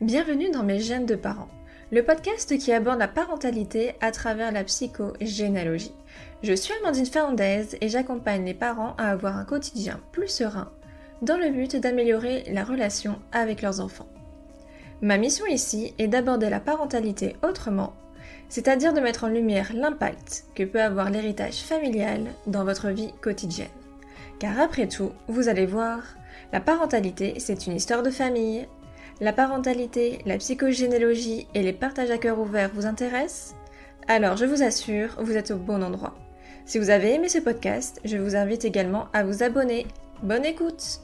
Bienvenue dans Mes gènes de parents, le podcast qui aborde la parentalité à travers la psychogénéalogie. Je suis Amandine Fernandez et j'accompagne les parents à avoir un quotidien plus serein dans le but d'améliorer la relation avec leurs enfants. Ma mission ici est d'aborder la parentalité autrement, c'est-à-dire de mettre en lumière l'impact que peut avoir l'héritage familial dans votre vie quotidienne. Car après tout, vous allez voir, la parentalité, c'est une histoire de famille. La parentalité, la psychogénéalogie et les partages à cœur ouvert vous intéressent Alors je vous assure, vous êtes au bon endroit. Si vous avez aimé ce podcast, je vous invite également à vous abonner. Bonne écoute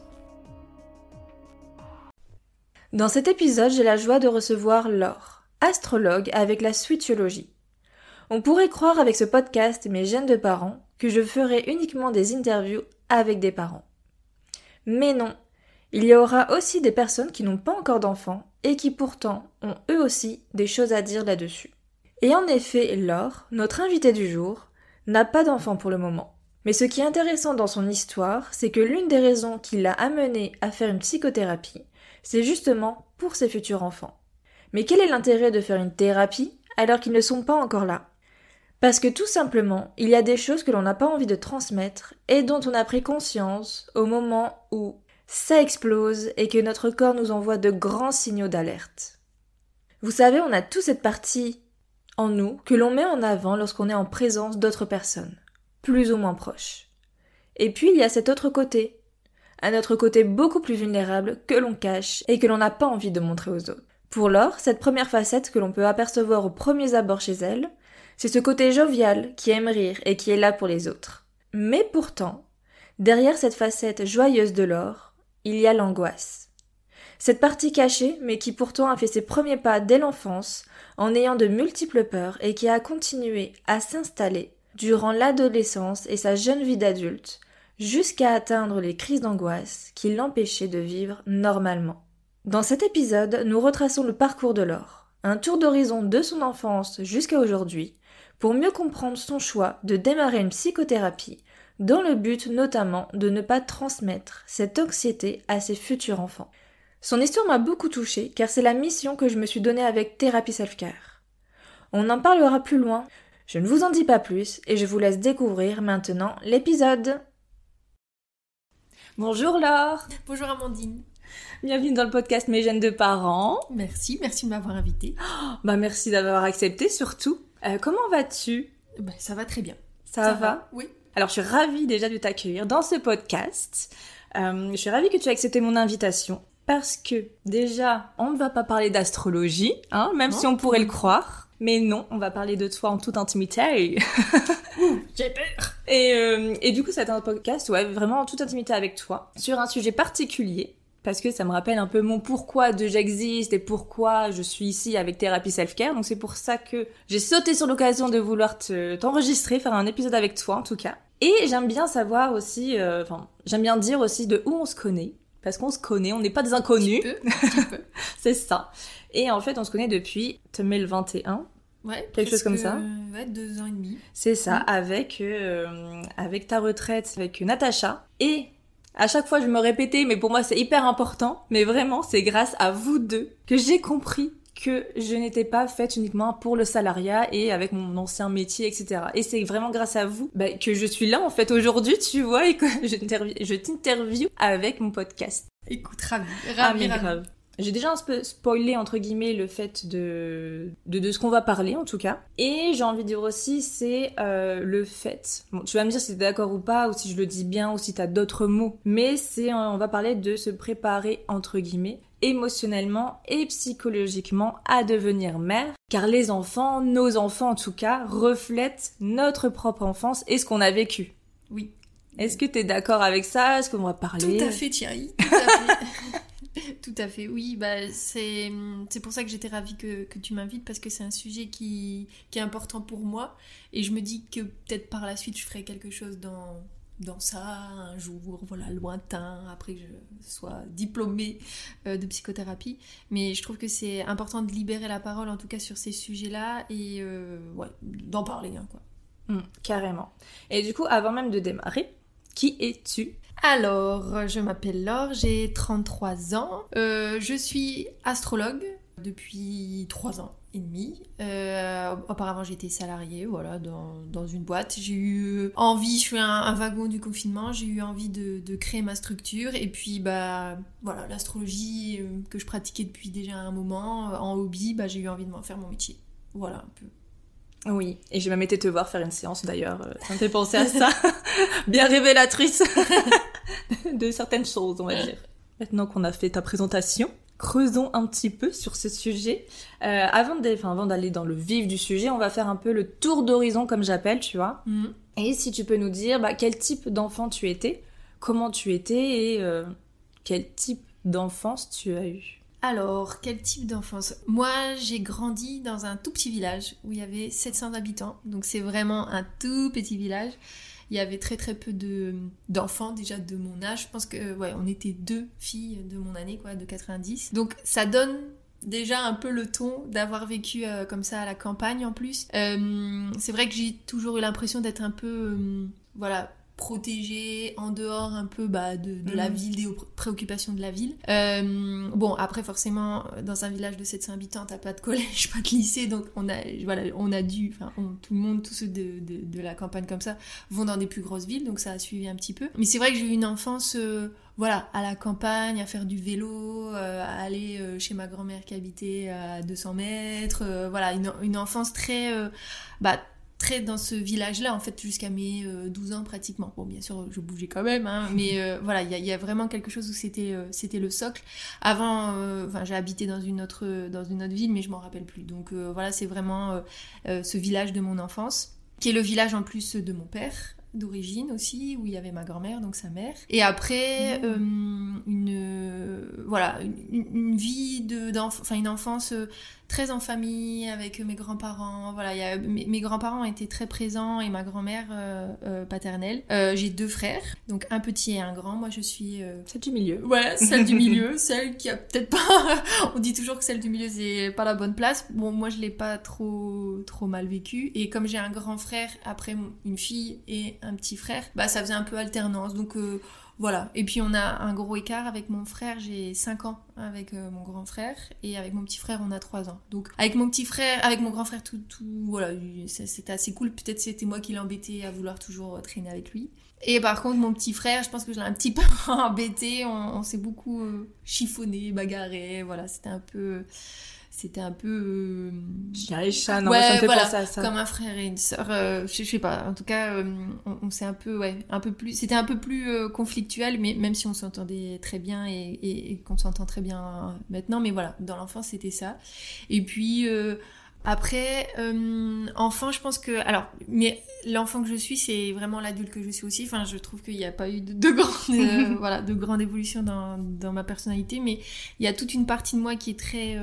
Dans cet épisode, j'ai la joie de recevoir Laure, astrologue avec la switchologie. On pourrait croire avec ce podcast Mes gènes de parents que je ferai uniquement des interviews avec des parents. Mais non, il y aura aussi des personnes qui n'ont pas encore d'enfants et qui pourtant ont eux aussi des choses à dire là-dessus. Et en effet, Laure, notre invitée du jour, n'a pas d'enfant pour le moment. Mais ce qui est intéressant dans son histoire, c'est que l'une des raisons qui l'a amenée à faire une psychothérapie, c'est justement pour ses futurs enfants. Mais quel est l'intérêt de faire une thérapie alors qu'ils ne sont pas encore là? Parce que tout simplement, il y a des choses que l'on n'a pas envie de transmettre et dont on a pris conscience au moment où ça explose et que notre corps nous envoie de grands signaux d'alerte. Vous savez, on a toute cette partie en nous que l'on met en avant lorsqu'on est en présence d'autres personnes, plus ou moins proches. Et puis il y a cet autre côté, un autre côté beaucoup plus vulnérable que l'on cache et que l'on n'a pas envie de montrer aux autres. Pour Laure, cette première facette que l'on peut apercevoir aux premiers abords chez elle, c'est ce côté jovial qui aime rire et qui est là pour les autres. Mais pourtant, derrière cette facette joyeuse de Laure, il y a l'angoisse. Cette partie cachée, mais qui pourtant a fait ses premiers pas dès l'enfance, en ayant de multiples peurs et qui a continué à s'installer durant l'adolescence et sa jeune vie d'adulte, jusqu'à atteindre les crises d'angoisse qui l'empêchaient de vivre normalement. Dans cet épisode, nous retraçons le parcours de Laure, un tour d'horizon de son enfance jusqu'à aujourd'hui, pour mieux comprendre son choix de démarrer une psychothérapie dans le but notamment de ne pas transmettre cette anxiété à ses futurs enfants. Son histoire m'a beaucoup touchée car c'est la mission que je me suis donnée avec Thérapie Self-Care. On en parlera plus loin, je ne vous en dis pas plus et je vous laisse découvrir maintenant l'épisode. Bonjour Laure Bonjour Amandine Bienvenue dans le podcast Mes gènes de parents. Merci, merci de m'avoir invitée. bah merci d'avoir accepté surtout. Euh, comment vas-tu? Bah, Ça va très bien. Ça, va, Oui. Alors, je suis ravie déjà de t'accueillir dans ce podcast. Euh, je suis ravie que tu aies accepté mon invitation parce que déjà, on ne va pas parler d'astrologie, hein, même si on pourrait le croire. Mais non, on va parler de toi en toute intimité. J'ai peur. Et, euh, et du coup, c'est un podcast, ouais, vraiment en toute intimité avec toi, sur un sujet particulier, parce que ça me rappelle un peu mon pourquoi de j'existe et pourquoi je suis ici avec Thérapie Self-Care. Donc c'est pour ça que j'ai sauté sur l'occasion de vouloir t'enregistrer, faire un épisode avec toi en tout cas. Et j'aime bien savoir aussi, euh, enfin, j'aime bien dire aussi de où on se connaît. Parce qu'on se connaît, on n'est pas des inconnus. c'est ça. Et en fait, on se connaît depuis 2021. Ouais, quelque chose comme ça. Ouais, deux ans et demi. C'est ça, avec euh, avec ta retraite, avec Natacha. Et à chaque fois, je me répétais, mais pour moi, c'est hyper important. Mais vraiment, c'est grâce à vous deux que j'ai compris que je n'étais pas faite uniquement pour le salariat et avec mon ancien métier, etc. Et c'est vraiment grâce à vous bah, que je suis là en fait aujourd'hui, tu vois, et que je t'interview avec mon podcast. Écoute, ravi, ah, mais grave. J'ai déjà un peu spoilé entre guillemets le fait de de, de ce qu'on va parler en tout cas. Et j'ai envie de dire aussi c'est euh, le fait. Bon, tu vas me dire si t'es d'accord ou pas, ou si je le dis bien, ou si t'as d'autres mots. Mais c'est on va parler de se préparer entre guillemets émotionnellement et psychologiquement à devenir mère, car les enfants, nos enfants en tout cas, reflètent notre propre enfance et ce qu'on a vécu. Oui. Est-ce que tu es d'accord avec ça? Est-ce qu'on va parler? Tout à fait Thierry, tout à fait. tout à fait, oui, bah, c'est, pour ça que j'étais ravie que, que tu m'invites, parce que c'est un sujet qui, qui est important pour moi, et je me dis que peut-être par la suite je ferai quelque chose dans, dans ça un jour, voilà, lointain, après que je sois diplômée euh, de psychothérapie. Mais je trouve que c'est important de libérer la parole, en tout cas sur ces sujets-là, et euh, ouais, d'en parler, hein, quoi. Mmh, carrément. Et du coup, avant même de démarrer, qui es-tu? Alors, je m'appelle Laure, j'ai 33 ans, euh, je suis astrologue, depuis trois ans et demi. Euh, auparavant, j'étais salariée, voilà, dans, une boîte. J'ai eu envie, je suis un, wagon du confinement, j'ai eu envie de, créer ma structure. Et puis, bah, voilà, l'astrologie euh, que je pratiquais depuis déjà un moment, en hobby, bah, j'ai eu envie de m'en faire mon métier. Voilà, un peu. Oui, et j'ai même été te voir faire une séance d'ailleurs. Ça me fait penser à ça. Bien révélatrice de certaines choses, on va dire. Maintenant qu'on a fait ta présentation, creusons un petit peu sur ce sujet. Euh, avant d'aller dans le vif du sujet, on va faire un peu le tour d'horizon, comme j'appelle, tu vois. Mhm. Et si tu peux nous dire bah, quel type d'enfant tu étais, comment tu étais et euh, quel type d'enfance tu as eu. Alors, quel type d'enfance? Moi, j'ai grandi dans un tout petit village où il y avait 700 habitants. Donc, c'est vraiment un tout petit village il y avait très très peu de d'enfants déjà de mon âge. Je pense que ouais, on était deux filles de mon année quoi, de 90. Donc ça donne déjà un peu le ton d'avoir vécu euh, comme ça à la campagne en plus. Euh, c'est vrai que j'ai toujours eu l'impression d'être un peu euh, voilà protégée en dehors un peu bah, de, la mhm. ville, des préoccupations de la ville. Euh, bon, après forcément, dans un village de 700 habitants, t'as pas de collège, pas de lycée, donc on a, voilà, on a dû, enfin tout le monde, tous ceux de, de, la campagne comme ça, vont dans des plus grosses villes, donc ça a suivi un petit peu. Mais c'est vrai que j'ai eu une enfance... Euh, voilà, à la campagne, à faire du vélo, euh, à aller chez ma grand-mère qui habitait à 200 mètres, voilà, une, une, enfance très, bah, très dans ce village-là, en fait, jusqu'à mes 12 euh, ans pratiquement. Bon, bien sûr, je bougeais quand même, hein, mais euh, voilà, il y, a vraiment quelque chose où c'était euh, c'était le socle. Avant, enfin, j'ai habité dans une autre dans une autre ville, mais je m'en rappelle plus. Donc voilà, c'est vraiment ce village de mon enfance, qui est le village en plus de mon père d'origine aussi, où il y avait ma grand-mère, donc sa mère. Et après, mmh. une voilà, une, une vie de, enfin une enfance très en famille avec mes grands-parents. Voilà, y a, mes, grands-parents étaient très présents et ma grand-mère euh, euh, paternelle. Euh, j'ai deux frères, donc un petit et un grand. Moi, je suis celle du milieu. Ouais, celle du milieu, celle qui a peut-être pas. On dit toujours que celle du milieu c'est pas la bonne place. Bon, moi, je l'ai pas trop trop mal vécu. Et comme j'ai un grand frère, après une fille et un petit frère, bah ça faisait un peu alternance. Donc voilà. Et puis on a un gros écart avec mon frère, j'ai 5 ans avec euh, mon grand frère et avec mon petit frère on a 3 ans. Donc avec mon petit frère, avec mon grand frère tout, tout voilà, c'était assez cool. Peut-être c'était moi qui l'embêtais à vouloir toujours traîner avec lui. Et par contre mon petit frère, je pense que je l'ai un petit peu embêté, on, s'est beaucoup euh, chiffonné, bagarré, voilà, c'était un peu c'était un peu euh... chat non ça me fait penser à ça. comme un frère et une sœur euh, je, sais pas. En tout cas euh, on, s'est un peu ouais un peu plus c'était un peu plus euh, conflictuel mais même si on s'entendait très bien et, et, qu'on s'entend très bien maintenant mais voilà dans l'enfance c'était ça. Et puis après, enfant, je pense que, alors, mais l'enfant que je suis, c'est vraiment l'adulte que je suis aussi. Enfin, je trouve qu'il n'y a pas eu de, de grande, voilà, de grande évolution dans, dans ma personnalité, mais il y a toute une partie de moi qui est très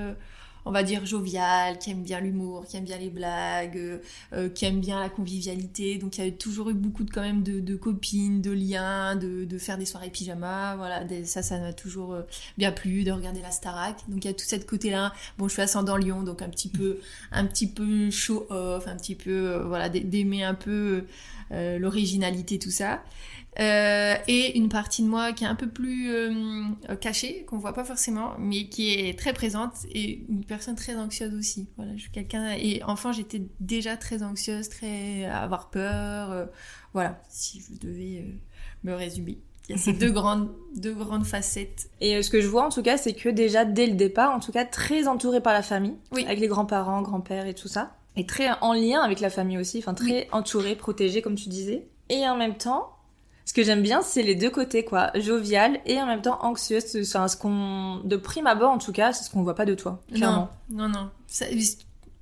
on va dire jovial, qui aime bien l'humour, qui aime bien les blagues, euh, euh, qui aime bien la convivialité. Donc il y a toujours eu beaucoup de quand même de, copines, de liens, de, faire des soirées pyjama. Voilà, ça, ça m'a toujours euh, bien plu de regarder la Starac. Donc il y a tout cette côté-là. Bon, je suis ascendant Lyon, donc un petit peu, un petit peu show off, un petit peu, voilà, d'aimer un peu l'originalité, tout ça. Euh, et une partie de moi qui est un peu plus euh, cachée, qu'on voit pas forcément, mais qui est très présente et une personne très anxieuse aussi. Voilà, je suis quelqu'un et enfin j'étais déjà très anxieuse, très à avoir peur. Euh, voilà, si je devais me résumer. Il y a ces deux grandes, deux grandes facettes. Et ce que je vois en tout cas, c'est que déjà dès le départ, en tout cas très entourée par la famille, oui. avec les grands-parents, grands-pères et tout ça, et très en lien avec la famille aussi, enfin très entourée, protégée comme tu disais. Et en même temps, ce que j'aime bien, c'est les deux côtés, quoi. Jovial et en même temps anxieuse. C'est ce qu'on, de prime abord, en tout cas, c'est ce qu'on voit pas de toi, clairement. Non, non, non.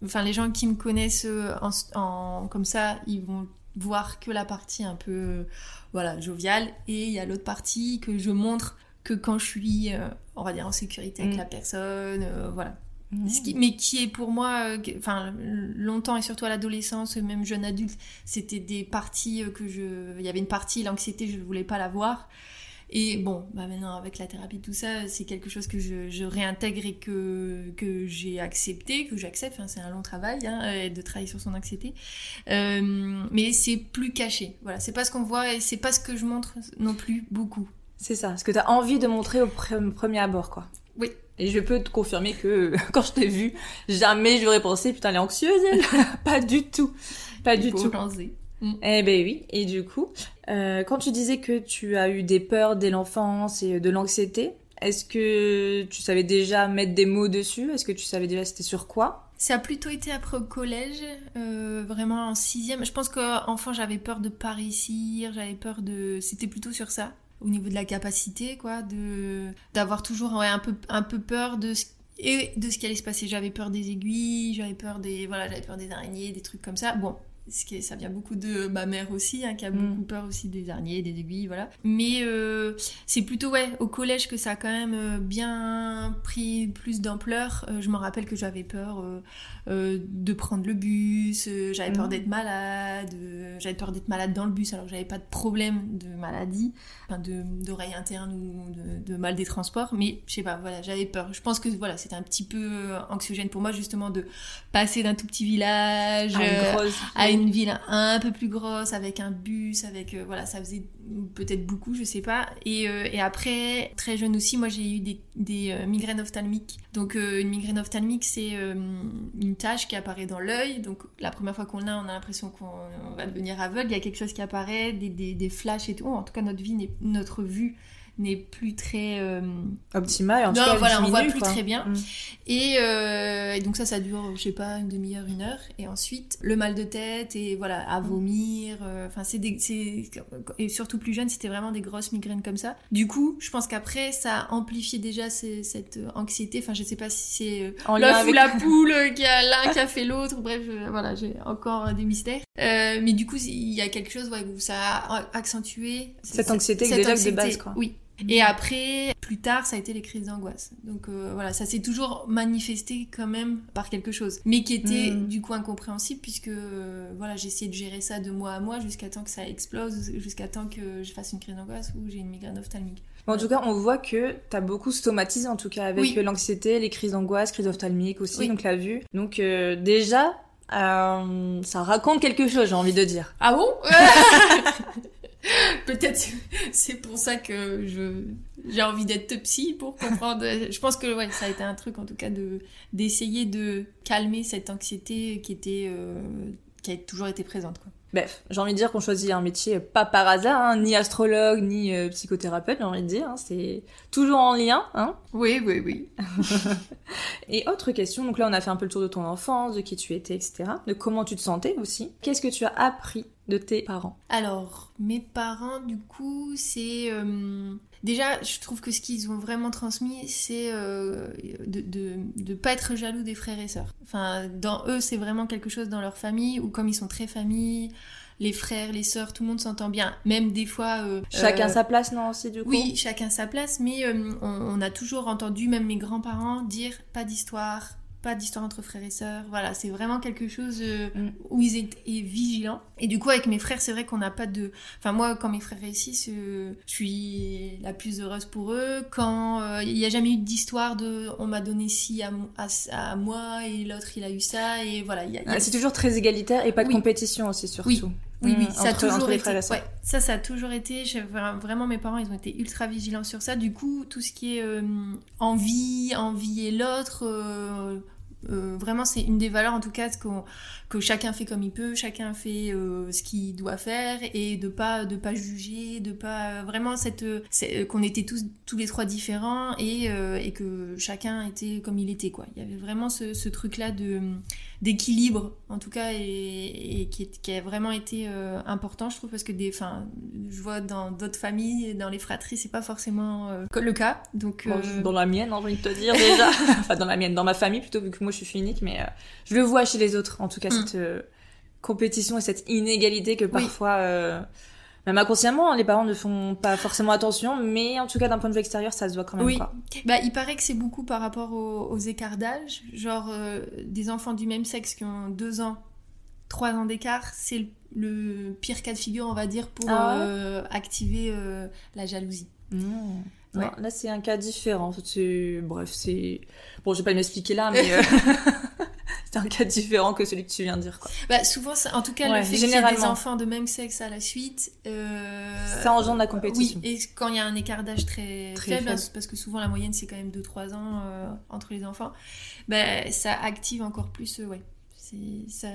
enfin, les gens qui me connaissent euh, en, comme ça, ils vont voir que la partie un peu, voilà, joviale. Et il y a l'autre partie que je montre que quand je suis, euh, on va dire, en sécurité avec mm. la personne, euh, voilà. Mmh. mais qui est pour moi, euh, enfin longtemps et surtout à l'adolescence, même jeune adulte, c'était des parties euh, que je, il y avait une partie l'anxiété, je ne voulais pas la voir. Et bon, bah maintenant avec la thérapie tout ça, c'est quelque chose que je, réintègre et que que j'ai accepté, que j'accepte. Enfin, c'est un long travail hein, de travailler sur son anxiété, euh, mais c'est plus caché. Voilà, c'est pas ce qu'on voit et c'est pas ce que je montre non plus beaucoup. C'est ça, ce que tu as envie de montrer au premier abord, quoi. Oui, Et je peux te confirmer que quand je t'ai vue, jamais je j'aurais pensé putain elle est anxieuse elle. pas du tout, pas du tout. Mm. Eh ben oui. Et du coup, euh, quand tu disais que tu as eu des peurs dès l'enfance et de l'anxiété, est-ce que tu savais déjà mettre des mots dessus? Est-ce que tu savais déjà c'était sur quoi? Ça a plutôt été après au collège, euh, vraiment en sixième. Je pense qu'enfant j'avais peur de pas réussir, j'avais peur de... C'était plutôt sur ça, au niveau de la capacité, quoi, de d'avoir toujours un peu un peu peur de ce et de ce qui allait se passer. J'avais peur des aiguilles, j'avais peur des voilà, j'avais peur des araignées, des trucs comme ça. Bon, ce qui ça vient beaucoup de ma mère aussi, hein, qui a mm. beaucoup peur aussi des araignées, des aiguilles, voilà. Mais euh, c'est plutôt ouais au collège que ça a quand même euh, bien pris plus d'ampleur. Euh, je me rappelle que j'avais peur de prendre le bus, j'avais peur mm. d'être malade, j'avais peur d'être malade dans le bus alors que j'avais pas de problème de maladie, enfin de d'oreille interne ou de, mal des transports. Mais je sais pas, voilà, j'avais peur. Je pense que voilà, c'était un petit peu anxiogène pour moi justement de passer d'un tout petit village à une ville un peu plus grosse avec un bus, avec euh, voilà, ça faisait peut-être beaucoup, je sais pas. Et, euh, après, très jeune aussi, moi j'ai eu des, euh, migraines ophtalmiques. Donc une migraine ophtalmique, c'est une tache qui apparaît dans l'œil. Donc la première fois qu'on l'a, on a l'impression qu'on va devenir aveugle. Il y a quelque chose qui apparaît, des, des, des flashs et tout. En tout cas, notre vie, notre vue n'est plus très euh... optimale. En tout cas, voilà, on voit plus très bien. Mm. Euh, et, donc ça, ça dure, je sais pas, une demi-heure, une heure. Et ensuite, le mal de tête et voilà, à vomir. Euh, enfin, c'est et surtout plus jeune, c'était vraiment des grosses migraines comme ça. Du coup, je pense qu'après, ça a amplifié déjà cette anxiété. Enfin, je sais pas si c'est euh, l'œuf ou la poule qui a l'un qui a fait l'autre. Bref, voilà, j'ai encore des mystères. mais du coup, il y a quelque chose où ça a accentué cette anxiété cette déjà de base, quoi. Oui, et après, plus tard, ça a été les crises d'angoisse. Donc euh, voilà, ça s'est toujours manifesté quand même par quelque chose, mais qui était mm. du coup incompréhensible puisque euh, voilà, j'ai essayé de gérer ça de mois à mois jusqu'à temps que ça explose, jusqu'à temps que je fasse une crise d'angoisse ou j'ai une migraine ophtalmique. En tout cas, on voit que tu as beaucoup stomatisé en tout cas avec l'anxiété, les crises d'angoisse, crises ophtalmiques aussi, donc la vue. Donc euh, déjà, ça raconte quelque chose, j'ai envie de dire. Ah bon? Peut-être c'est pour ça que je j'ai envie d'être psy pour comprendre. Je pense que ouais, ça a été un truc en tout cas de d'essayer de calmer cette anxiété qui était euh, qui a toujours été présente quoi. Bref, j'ai envie de dire qu'on choisit un métier pas par hasard, hein, ni astrologue, ni euh, psychothérapeute, j'ai envie de dire. Hein, c'est toujours en lien. Hein oui, oui, oui. Et autre question, donc là on a fait un peu le tour de ton enfance, de qui tu étais, etc. De comment tu te sentais aussi. Qu'est-ce que tu as appris de tes parents Alors, mes parents, du coup, c'est... Euh, déjà, je trouve que ce qu'ils ont vraiment transmis, c'est euh, de, ne pas être jaloux des frères et sœurs. Enfin, dans eux, c'est vraiment quelque chose dans leur famille, ou comme ils sont très famille, les frères, les sœurs, tout le monde s'entend bien. Même des fois... Euh, chacun sa place, non, aussi, du coup Oui, chacun sa place, mais on, a toujours entendu, même mes grands-parents, dire pas d'histoire, pas d'histoire entre frères et sœurs. Voilà, c'est vraiment quelque chose euh, mm. où ils étaient vigilants. Et du coup, avec mes frères, c'est vrai qu'on n'a pas de. Enfin, moi, quand mes frères réussissent, je suis la plus heureuse pour eux. Quand euh, il n'y a jamais eu d'histoire de on m'a donné ci à, à, moi et l'autre il a eu ça. Et voilà. Ah, c'est toujours très égalitaire et pas de compétition aussi, surtout. Oui. Oui, oui, mm, ça a toujours été. Ouais, ça, ça a toujours été. Vraiment, mes parents, ils ont été ultra vigilants sur ça. Du coup, tout ce qui est euh, envie, envier l'autre, euh, vraiment, c'est une des valeurs, en tout cas, que chacun fait comme il peut, chacun fait euh, ce qu'il doit faire et de pas de pas juger, de pas vraiment cette qu'on était tous tous les trois différents et, euh, et que chacun était comme il était quoi. Il y avait vraiment ce, ce truc là de d'équilibre en tout cas et, qui, qui, a vraiment été important je trouve parce que des enfin je vois dans d'autres familles dans les fratries c'est pas forcément le cas donc dans la mienne j'ai envie de te dire déjà enfin dans la mienne dans ma famille plutôt vu que moi je suis unique, mais euh, je le vois chez les autres, en tout cas. Cette euh, compétition et cette inégalité que parfois, euh, même inconsciemment, hein, les parents ne font pas forcément attention, mais en tout cas, d'un point de vue extérieur, ça se voit quand même. Oui. Bah, il paraît que c'est beaucoup par rapport aux, écarts d'âge. Genre, des enfants du même sexe qui ont deux ans, trois ans d'écart, c'est le, pire cas de figure, on va dire, pour ah activer la jalousie. Mmh. Ouais. là, c'est un cas différent. Bref, c'est. Bon, je vais pas m'expliquer là, mais. Euh, c'est un cas différent que celui que tu viens de dire. Quoi. Bah, souvent, en tout cas, le fait qu'il y ait des enfants de même sexe à la suite. Euh... Ça engendre la compétition. Oui, et quand il y a un écart d'âge très, faible, hein, parce que souvent la moyenne c'est quand même 2-3 ans euh, entre les enfants, bah, ça active encore plus. Euh, ouais ça.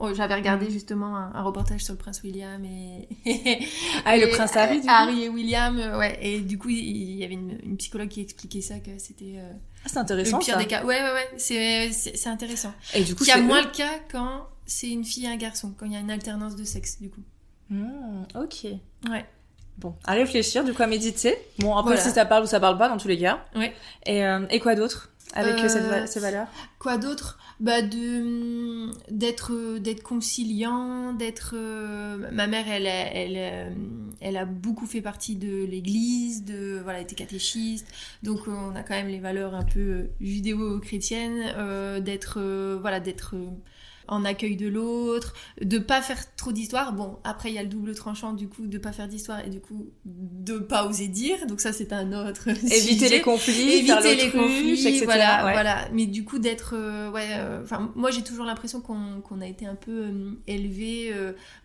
Oh, j'avais regardé justement un, reportage sur le prince William et. ah, et le prince Harry, du Harry et William, euh, ouais. Et du coup, il y avait une, psychologue qui expliquait ça, que c'était. Euh, ah, c'est intéressant. Le pire des cas. Ouais, ouais, ouais. C'est intéressant. Et du coup, il y a moins le cas quand c'est une fille et un garçon, quand il y a une alternance de sexe, du coup. Mmh, ok. Ouais. Bon, à réfléchir, du coup à méditer. Bon, après, si ça parle ou ça parle pas, dans tous les cas. Ouais. Et, euh, et quoi d'autre? Avec cette, ces valeurs. Quoi d'autre? Bah de d'être d'être conciliant d'être euh, ma mère elle elle euh, elle a beaucoup fait partie de l'église de voilà elle était catéchiste. Donc euh, on a quand même les valeurs un peu judéo-chrétiennes d'être voilà d'être en accueil de l'autre, de pas faire trop d'histoire. Bon, après il y a le double tranchant du coup de pas faire d'histoire et du coup de pas oser dire. Donc ça c'est un autre éviter les conflits, éviter les conflits, etc. Voilà, voilà. Mais du coup d'être euh, ouais, euh, enfin moi j'ai toujours l'impression qu'on a été un peu euh, élevé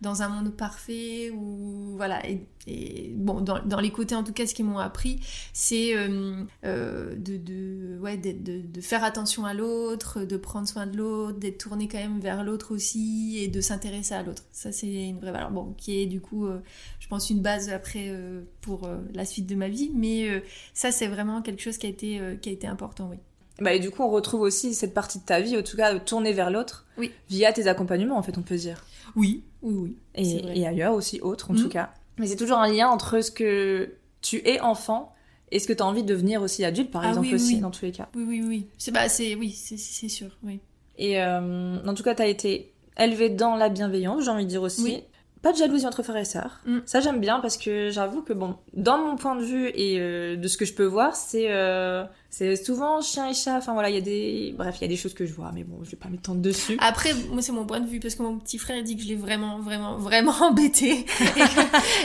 dans un monde parfait ou voilà et et bon, dans, dans, les côtés en tout cas, ce qu'ils m'ont appris, c'est euh, euh, de, de, ouais, de, de, faire attention à l'autre, de prendre soin de l'autre, d'être tourné quand même vers l'autre aussi et de s'intéresser à l'autre. Ça, c'est une vraie valeur. Bon, qui est du coup, euh, je pense, une base après pour la suite de ma vie, mais ça, c'est vraiment quelque chose qui a été, qui a été important, oui. Bah, et du coup, on retrouve aussi cette partie de ta vie, en tout cas, tournée vers l'autre, oui. via tes accompagnements, en fait, on peut dire. Oui, oui, oui. Et, et ailleurs aussi, autres, en mmh. tout cas. Mais c'est toujours un lien entre ce que tu es enfant et ce que tu as envie de devenir aussi adulte, par ah exemple, aussi, dans tous les cas. Oui, oui, oui. C'est bah, oui, c'est sûr, oui. Et euh, en tout cas, tu as été élevée dans la bienveillance, j'ai envie de dire aussi pas de jalousie entre frères et sœurs. Mm. Ça j'aime bien parce que j'avoue que bon, dans mon point de vue et euh, de ce que je peux voir, c'est euh, c'est souvent chien et chat. Enfin voilà, il y a des bref, il y a des choses que je vois, mais bon, je vais pas m'étendre dessus. Après, moi c'est mon point de vue parce que mon petit frère dit que je l'ai vraiment vraiment vraiment embêté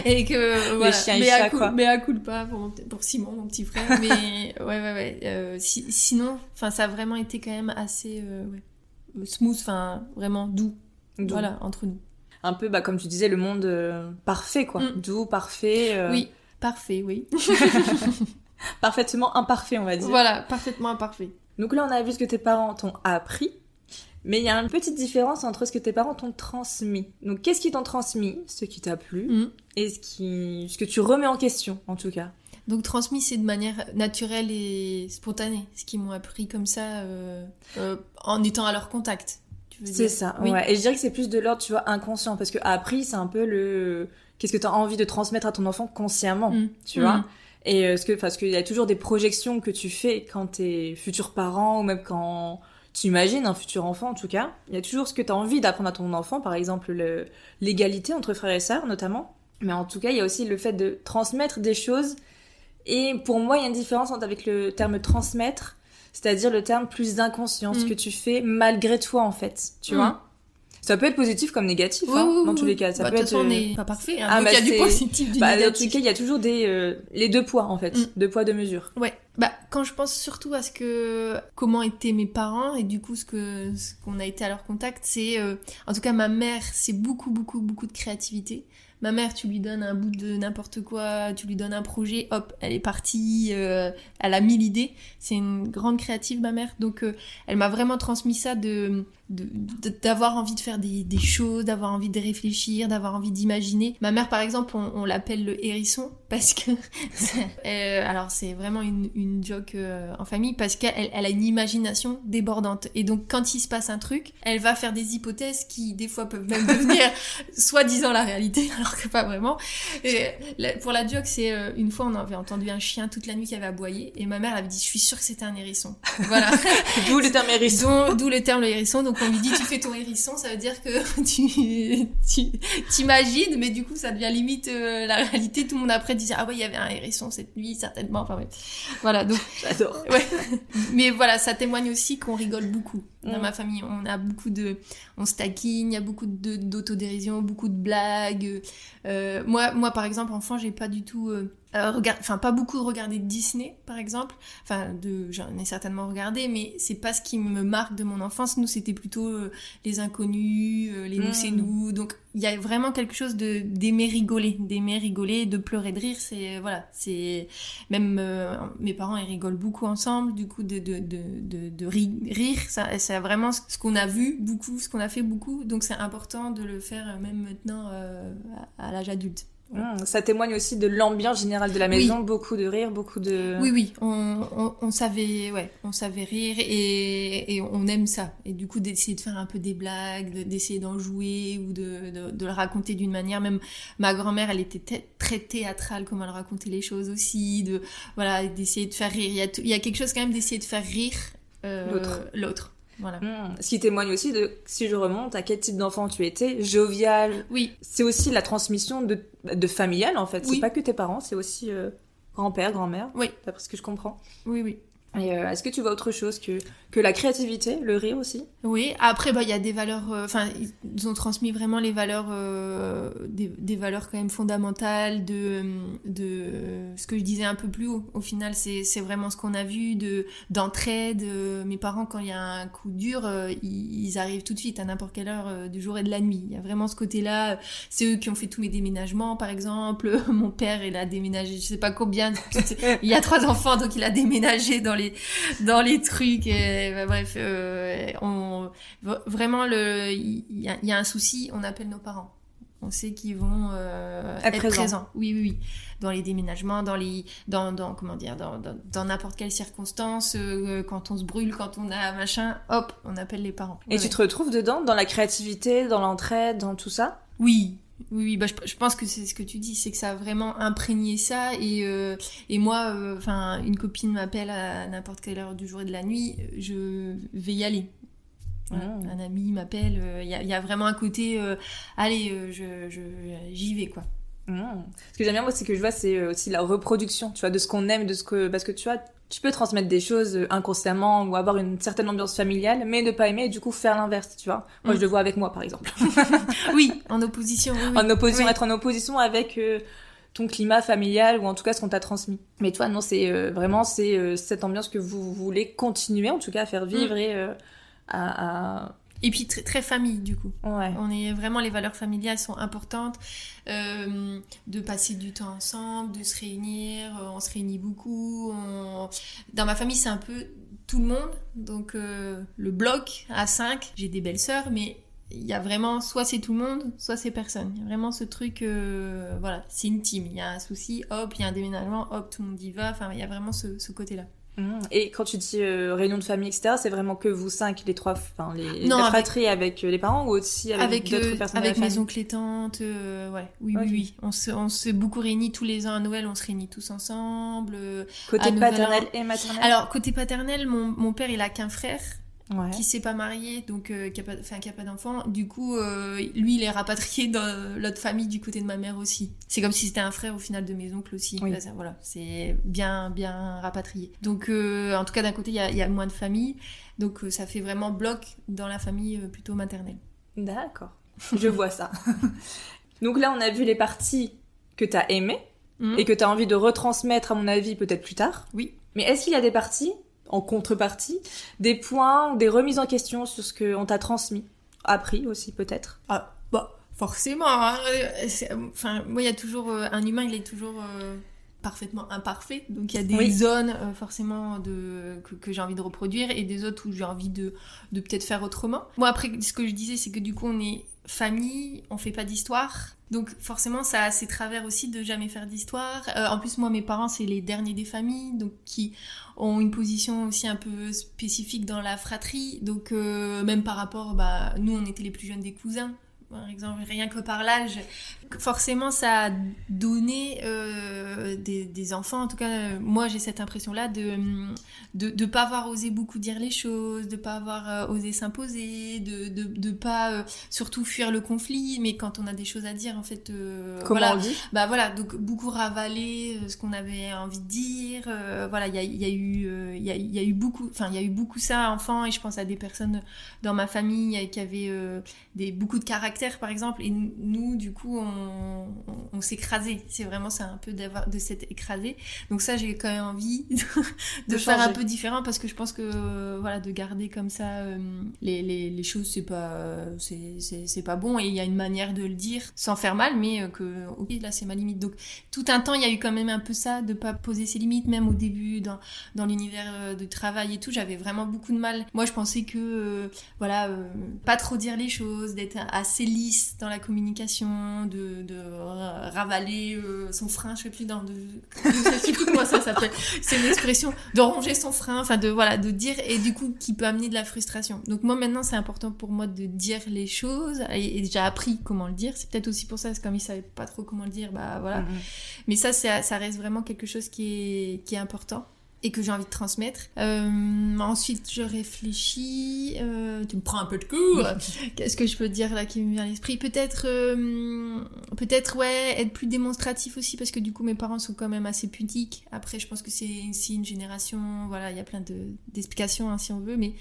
et que, voilà. Les chiens et chats quoi. Mais à coup pas pour, pour Simon, mon petit frère. Mais ouais ouais ouais. Euh, sinon, enfin ça a vraiment été quand même assez smooth, enfin vraiment doux. doux. Voilà entre nous un peu, bah, comme tu disais, le monde euh, parfait, quoi. Mm. Doux, parfait. Euh. Oui, parfait, oui. Parfaitement imparfait, on va dire. Voilà, parfaitement imparfait. Donc là, on a vu ce que tes parents t'ont appris. Mais il y a une petite différence entre ce que tes parents t'ont transmis. Donc, qu'est-ce qui t'ont transmis, ce qui t'a plu, mm. et ce, qui... ce que tu remets en question, en tout cas donc transmis, c'est de manière naturelle et spontanée, ce qu'ils m'ont appris comme ça euh, en étant à leur contact. C'est ça, ouais. Et je dirais que c'est plus de l'ordre, tu vois, inconscient, parce que appris, c'est un peu le... Qu'est-ce que tu as envie de transmettre à ton enfant consciemment, mm. tu vois mm. Et euh, ce que, parce qu'il y a toujours des projections que tu fais quand t'es futur parent, ou même quand tu imagines un futur enfant, en tout cas. Il y a toujours ce que tu as envie d'apprendre à ton enfant, par exemple l'égalité entre frères et sœurs, notamment. Mais en tout cas, il y a aussi le fait de transmettre des choses. Et pour moi, il y a une différence entre avec le terme transmettre c'est-à-dire le terme plus d'inconscience mm. que tu fais malgré toi en fait, tu mm. vois. Ça peut être positif comme négatif, hein, dans tous les cas. Ça bah, peut être. on n'est pas parfait. Hein, ah, bah, il y a du positif, du bah, négatif. Cas, il y a toujours des euh, les deux poids en fait, mm. deux poids deux mesures. Ouais. Bah quand je pense surtout à ce que comment étaient mes parents et du coup ce que ce qu'on a été à leur contact, c'est euh, en tout cas ma mère, c'est beaucoup beaucoup beaucoup de créativité. Ma mère, tu lui donnes un bout de n'importe quoi, tu lui donnes un projet, hop, elle est partie, euh, elle a mis l'idée. C'est une grande créative, ma mère. Donc, euh, elle m'a vraiment transmis ça de d'avoir envie de faire des, des choses, d'avoir envie de réfléchir, d'avoir envie d'imaginer. Ma mère, par exemple, on, l'appelle le hérisson parce que, euh, alors c'est vraiment une, une joke euh, en famille parce qu'elle elle a une imagination débordante et donc quand il se passe un truc, elle va faire des hypothèses qui des fois peuvent même devenir soi-disant la réalité alors que pas vraiment. Et, pour la joke, c'est euh, une fois on avait entendu un chien toute la nuit qui avait aboyé et ma mère avait dit je suis sûre que c'était un hérisson. Voilà. d'où le terme hérisson. D'où le terme le hérisson. Donc on lui dit tu fais ton hérisson, ça veut dire que tu t'imagines, mais du coup ça devient limite euh, la réalité. Tout le monde après disait ah ouais il y avait un hérisson cette nuit certainement. Enfin ouais. Voilà donc. J'adore. Ouais. Mais voilà ça témoigne aussi qu'on rigole beaucoup dans mm. ma famille. On a beaucoup de, on se taquine, il y a beaucoup d'autodérision, beaucoup de blagues. Euh, moi moi par exemple enfant j'ai pas du tout euh, euh, enfin pas beaucoup regarder Disney par exemple. Enfin de j'en ai certainement regardé mais c'est pas ce qui me marque de mon enfance. Nous c'était plutôt euh, les inconnus euh, les nous c'est nous donc il y a vraiment quelque chose de d'aimer rigoler d'aimer rigoler de pleurer de rire. C'est voilà. C'est même mes parents ils rigolent beaucoup ensemble du coup de de de de, rire. Ça c'est vraiment ce qu'on a vu beaucoup ce qu'on a fait beaucoup. Donc c'est important de le faire même maintenant à l'âge adulte Mmh, ça témoigne aussi de l'ambiance générale de la maison, beaucoup de rire, beaucoup de. Oui, oui, on, on, on, savait, ouais, on savait rire et, et on aime ça. Et du coup, d'essayer de faire un peu des blagues, d'essayer d'en jouer ou de, de, de, le raconter d'une manière. Même ma grand-mère, elle était très théâtrale, comme elle racontait les choses aussi. De voilà, d'essayer de faire rire. Il y a, il y a quelque chose quand même d'essayer de faire rire euh, l'autre. Voilà. Hmm. Ce qui témoigne aussi de, si je remonte, à quel type d'enfant tu étais, jovial. Oui. C'est aussi la transmission de, de familial, en fait. C'est pas que tes parents, c'est aussi euh, grand-père, grand-mère. Oui. D'après ce que je comprends. Oui, oui. Euh, est-ce que tu vois autre chose que, que la créativité, le rire aussi? Oui, après, bah, il y a des valeurs, euh, enfin, ils ont transmis vraiment les valeurs, euh, des, valeurs quand même fondamentales de, de ce que je disais un peu plus haut. Au final, c'est vraiment ce qu'on a vu de d'entraide. Mes parents, quand il y a un coup dur, ils, ils, arrivent tout de suite à n'importe quelle heure du jour et de la nuit. Il y a vraiment ce côté-là. C'est eux qui ont fait tous mes déménagements, par exemple. Mon père, il a déménagé, je sais pas combien. il y a trois enfants, donc il a déménagé dans les dans les trucs. Et, bah, bref, euh, on, vraiment, il y, a un souci, on appelle nos parents. On sait qu'ils vont euh, être, présents. Oui, oui, oui. Dans les déménagements, dans les, dans, dans comment dire, dans n'importe quelle circonstance, euh, quand on se brûle, quand on a machin, hop, on appelle les parents. Et tu te retrouves dedans, dans la créativité, dans l'entraide, dans tout ça? Oui, oui, bah, je, pense que c'est ce que tu dis, c'est que ça a vraiment imprégné ça. Et, euh, et moi, euh, enfin, une copine m'appelle à n'importe quelle heure du jour et de la nuit, je vais y aller. Ah. Un ami m'appelle, il y, y, a vraiment un côté, euh, allez, je, j'y vais, quoi. Ah. Ce que j'aime bien, moi, c'est que je vois, c'est aussi la reproduction, tu vois, de ce qu'on aime, de ce que. Parce que tu vois, tu peux transmettre des choses inconsciemment ou avoir une certaine ambiance familiale, mais ne pas aimer et du coup faire l'inverse, tu vois. Moi, je mm. le vois avec moi, par exemple. oui, en opposition. En opposition, être en opposition avec euh, ton climat familial ou en tout cas ce qu'on t'a transmis. Mais toi, non, c'est euh, vraiment c'est euh, cette ambiance que vous voulez continuer, en tout cas, à faire vivre mm. et à, à et puis très, très famille du coup. Ouais. On est vraiment les valeurs familiales sont importantes. Euh, de passer du temps ensemble, de se réunir. On se réunit beaucoup. Dans ma famille c'est un peu tout le monde. Donc euh, le bloc à 5, j'ai des belles sœurs, mais il y a vraiment soit c'est tout le monde, soit c'est personne. Il y a vraiment ce truc, euh, voilà, c'est intime. Il y a un souci, hop, il y a un déménagement, hop, tout le monde y va. Enfin, il y a vraiment ce, ce côté-là. Mmh. Et quand tu dis euh, réunion de famille, etc., c'est vraiment que vous cinq, les trois, enfin les, non, fratries avec, euh, les parents ou aussi avec, avec d'autres euh, personnes Avec mes oncles et tantes, ouais, oui, oui, oui. On se, on se beaucoup réunit tous les ans à Noël, on se réunit tous ensemble. Côté paternel et maternel? Alors, côté paternel, mon, mon père, il a qu'un frère qui s'est pas marié, donc euh, qui a pas, enfin, qui a pas d'enfant. Du coup, euh, lui, il est rapatrié dans l'autre famille du côté de ma mère aussi. C'est comme si c'était un frère au final de mes oncles aussi. voilà, c'est bien, bien rapatrié. Donc, euh, en tout cas, d'un côté, il y a, y a, moins de famille, donc ça fait vraiment bloc dans la famille plutôt maternelle. D'accord, je vois ça. donc là, on a vu les parties que tu as aimées mhm. et que tu as envie de retransmettre, à mon avis, peut-être plus tard. Oui. Mais est-ce qu'il y a des parties en contrepartie, des points, des remises en question sur ce qu'on t'a transmis, appris aussi peut-être Ah, bah, forcément. Hein. Enfin, moi, il y a toujours. Euh, un humain, il est toujours. Euh, parfaitement imparfait donc il y a des zones euh, forcément de que, j'ai envie de reproduire et des autres où j'ai envie de, de peut-être faire autrement moi après ce que je disais c'est que du coup on est famille on fait pas d'histoire donc forcément, ça a ses travers aussi de jamais faire d'histoire. Euh, en plus, moi, mes parents, c'est les derniers des familles, donc qui ont une position aussi un peu spécifique dans la fratrie. Donc euh, même par rapport, bah, nous, on était les plus jeunes des cousins par exemple, rien que par l'âge, forcément ça a donné euh, des, des, enfants, en tout cas moi j'ai cette impression-là de de ne pas avoir osé beaucoup dire les choses, de pas avoir euh, osé s'imposer, de de, de pas euh, surtout fuir le conflit, mais quand on a des choses à dire en fait... Comment voilà, on dit? Bah voilà, donc beaucoup ravaler ce qu'on avait envie de dire, voilà, il y a, y a eu il y a, y a eu beaucoup, enfin il y a eu beaucoup ça enfant et je pense à des personnes dans ma famille qui avaient des, beaucoup de caractère par exemple, et nous, du coup, on, on, s'écrasait. C'est vraiment ça, un peu d'avoir, de, s'être écrasé. Donc ça, j'ai quand même envie de, faire un peu différent parce que je pense que voilà, de garder comme ça les, les, les, choses, c'est pas c'est pas bon et il y a une manière de le dire sans faire mal, mais que ok là c'est ma limite. Donc tout un temps, il y a eu quand même un peu ça de pas poser ses limites, même au début dans dans l'univers de travail et tout, j'avais vraiment beaucoup de mal. Moi, je pensais que voilà, pas trop dire les choses, d'être assez lisse dans la communication, de, de ravaler euh, son frein, je sais plus dans de, je sais plus comment ça s'appelle. C'est une expression de ronger son frein, enfin de voilà, de dire et du coup qui peut amener de la frustration. Donc moi maintenant c'est important pour moi de dire les choses et, j'ai appris comment le dire. C'est peut-être aussi pour ça parce que comme il savait pas trop comment le dire, bah voilà. Mm-hmm. Mais ça ça reste vraiment quelque chose qui est qui est important et que j'ai envie de transmettre. Euh, ensuite, je réfléchis. Euh, tu me prends un peu de cours. Qu'est-ce que je peux dire là qui me vient à l'esprit? Peut-être, euh, peut-être ouais, être plus démonstratif aussi parce que du coup mes parents sont quand même assez pudiques. Après, je pense que c'est aussi une génération. Voilà, il y a plein de d'explications hein, si on veut, mais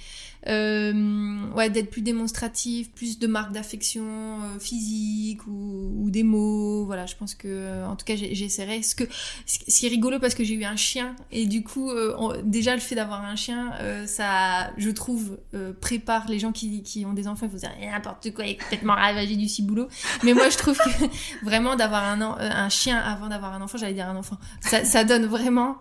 ouais, d'être plus démonstratif, plus de marques d'affection physique ou, ou, des mots. Voilà, je pense que en tout cas j'essaierai. Ce que ce qui est rigolo parce que j'ai eu un chien et du coup euh, déjà le fait d'avoir un chien, euh, ça, je trouve, euh, prépare les gens qui, qui, ont des enfants. Il faut dire n'importe quoi, il est complètement ravagé du ciboulot. Mais moi, je trouve que vraiment d'avoir un, un chien avant d'avoir un enfant, j'allais dire un enfant, ça, donne vraiment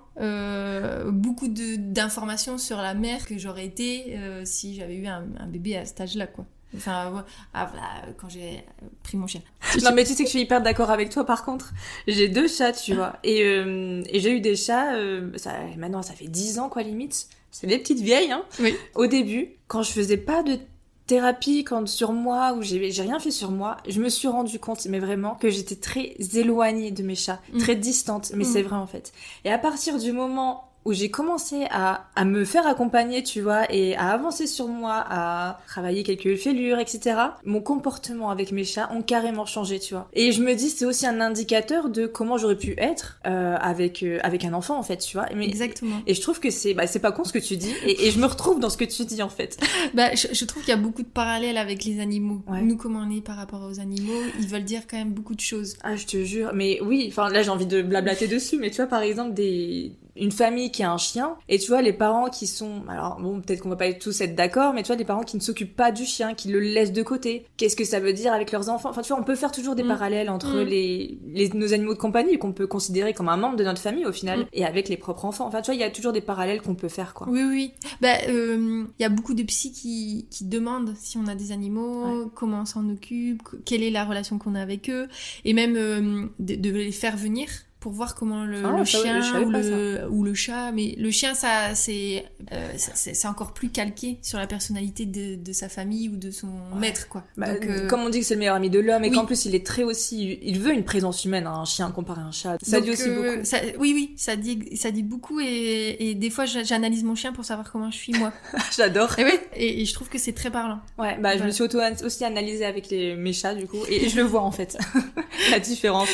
beaucoup d'informations sur la mère que j'aurais été si j'avais eu un, un, bébé à cet âge-là, quoi. Enfin, ah, voilà, quand j'ai pris mon chien. Non, mais tu sais que je suis hyper d'accord avec toi. Par contre, j'ai deux chats, tu vois. Et, euh, et j'ai eu des chats, euh, ça, maintenant ça fait dix ans, quoi, limite. C'est des petites vieilles, hein. Oui. Au début, quand je faisais pas de thérapie, quand sur moi, ou j'ai rien fait sur moi, je me suis rendu compte, mais vraiment, que j'étais très éloignée de mes chats, mm. très distante. Mais mm. c'est vrai, en fait. Et à partir du moment où j'ai commencé à, à, me faire accompagner, tu vois, et à avancer sur moi, à travailler quelques fêlures, etc. Mon comportement avec mes chats ont carrément changé, tu vois. Et je me dis, c'est aussi un indicateur de comment j'aurais pu être euh, avec euh, avec un enfant, en fait, tu vois. Mais, Exactement. Et je trouve que c'est bah, c'est pas con ce que tu dis, et, et, je me retrouve dans ce que tu dis, en fait. bah, je, je trouve qu'il y a beaucoup de parallèles avec les animaux. Nous, comment on est par rapport aux animaux, ils veulent dire quand même beaucoup de choses. Ah, je te jure. Mais oui, enfin là, j'ai envie de blablater dessus, mais tu vois, par exemple, des une famille qui a un chien et tu vois les parents qui sont alors bon peut-être qu'on va pas tous être d'accord mais tu vois les parents qui ne s'occupent pas du chien qui le laissent de côté. Qu'est-ce que ça veut dire avec leurs enfants? Enfin tu vois on peut faire toujours des mm. parallèles entre mm. les, les, nos animaux de compagnie qu'on peut considérer comme un membre de notre famille au final mm. et avec les propres enfants. Enfin tu vois il y a toujours des parallèles qu'on peut faire quoi. Oui oui. Bah euh, il y a beaucoup de psy qui, qui demandent si on a des animaux comment on s'en occupe quelle est la relation qu'on a avec eux et même euh, de les faire venir pour voir comment le, ah, chien ou, le, ou le, chat mais le chien ça c'est euh, c'est encore plus calqué sur la personnalité de, de sa famille ou de son maître quoi. Bah, Donc, euh, comme on dit que c'est le meilleur ami de l'homme et qu'en plus il est très aussi il veut une présence humaine hein, un chien comparé à un chat. Ça dit aussi euh, beaucoup. oui oui ça dit ça dit beaucoup et, et des fois j'analyse mon chien pour savoir comment je suis moi. J'adore. Et, oui, et, je trouve que c'est très parlant. Ouais bah je me suis auto aussi analysée avec les mes chats du coup et, je le vois en fait. La différence.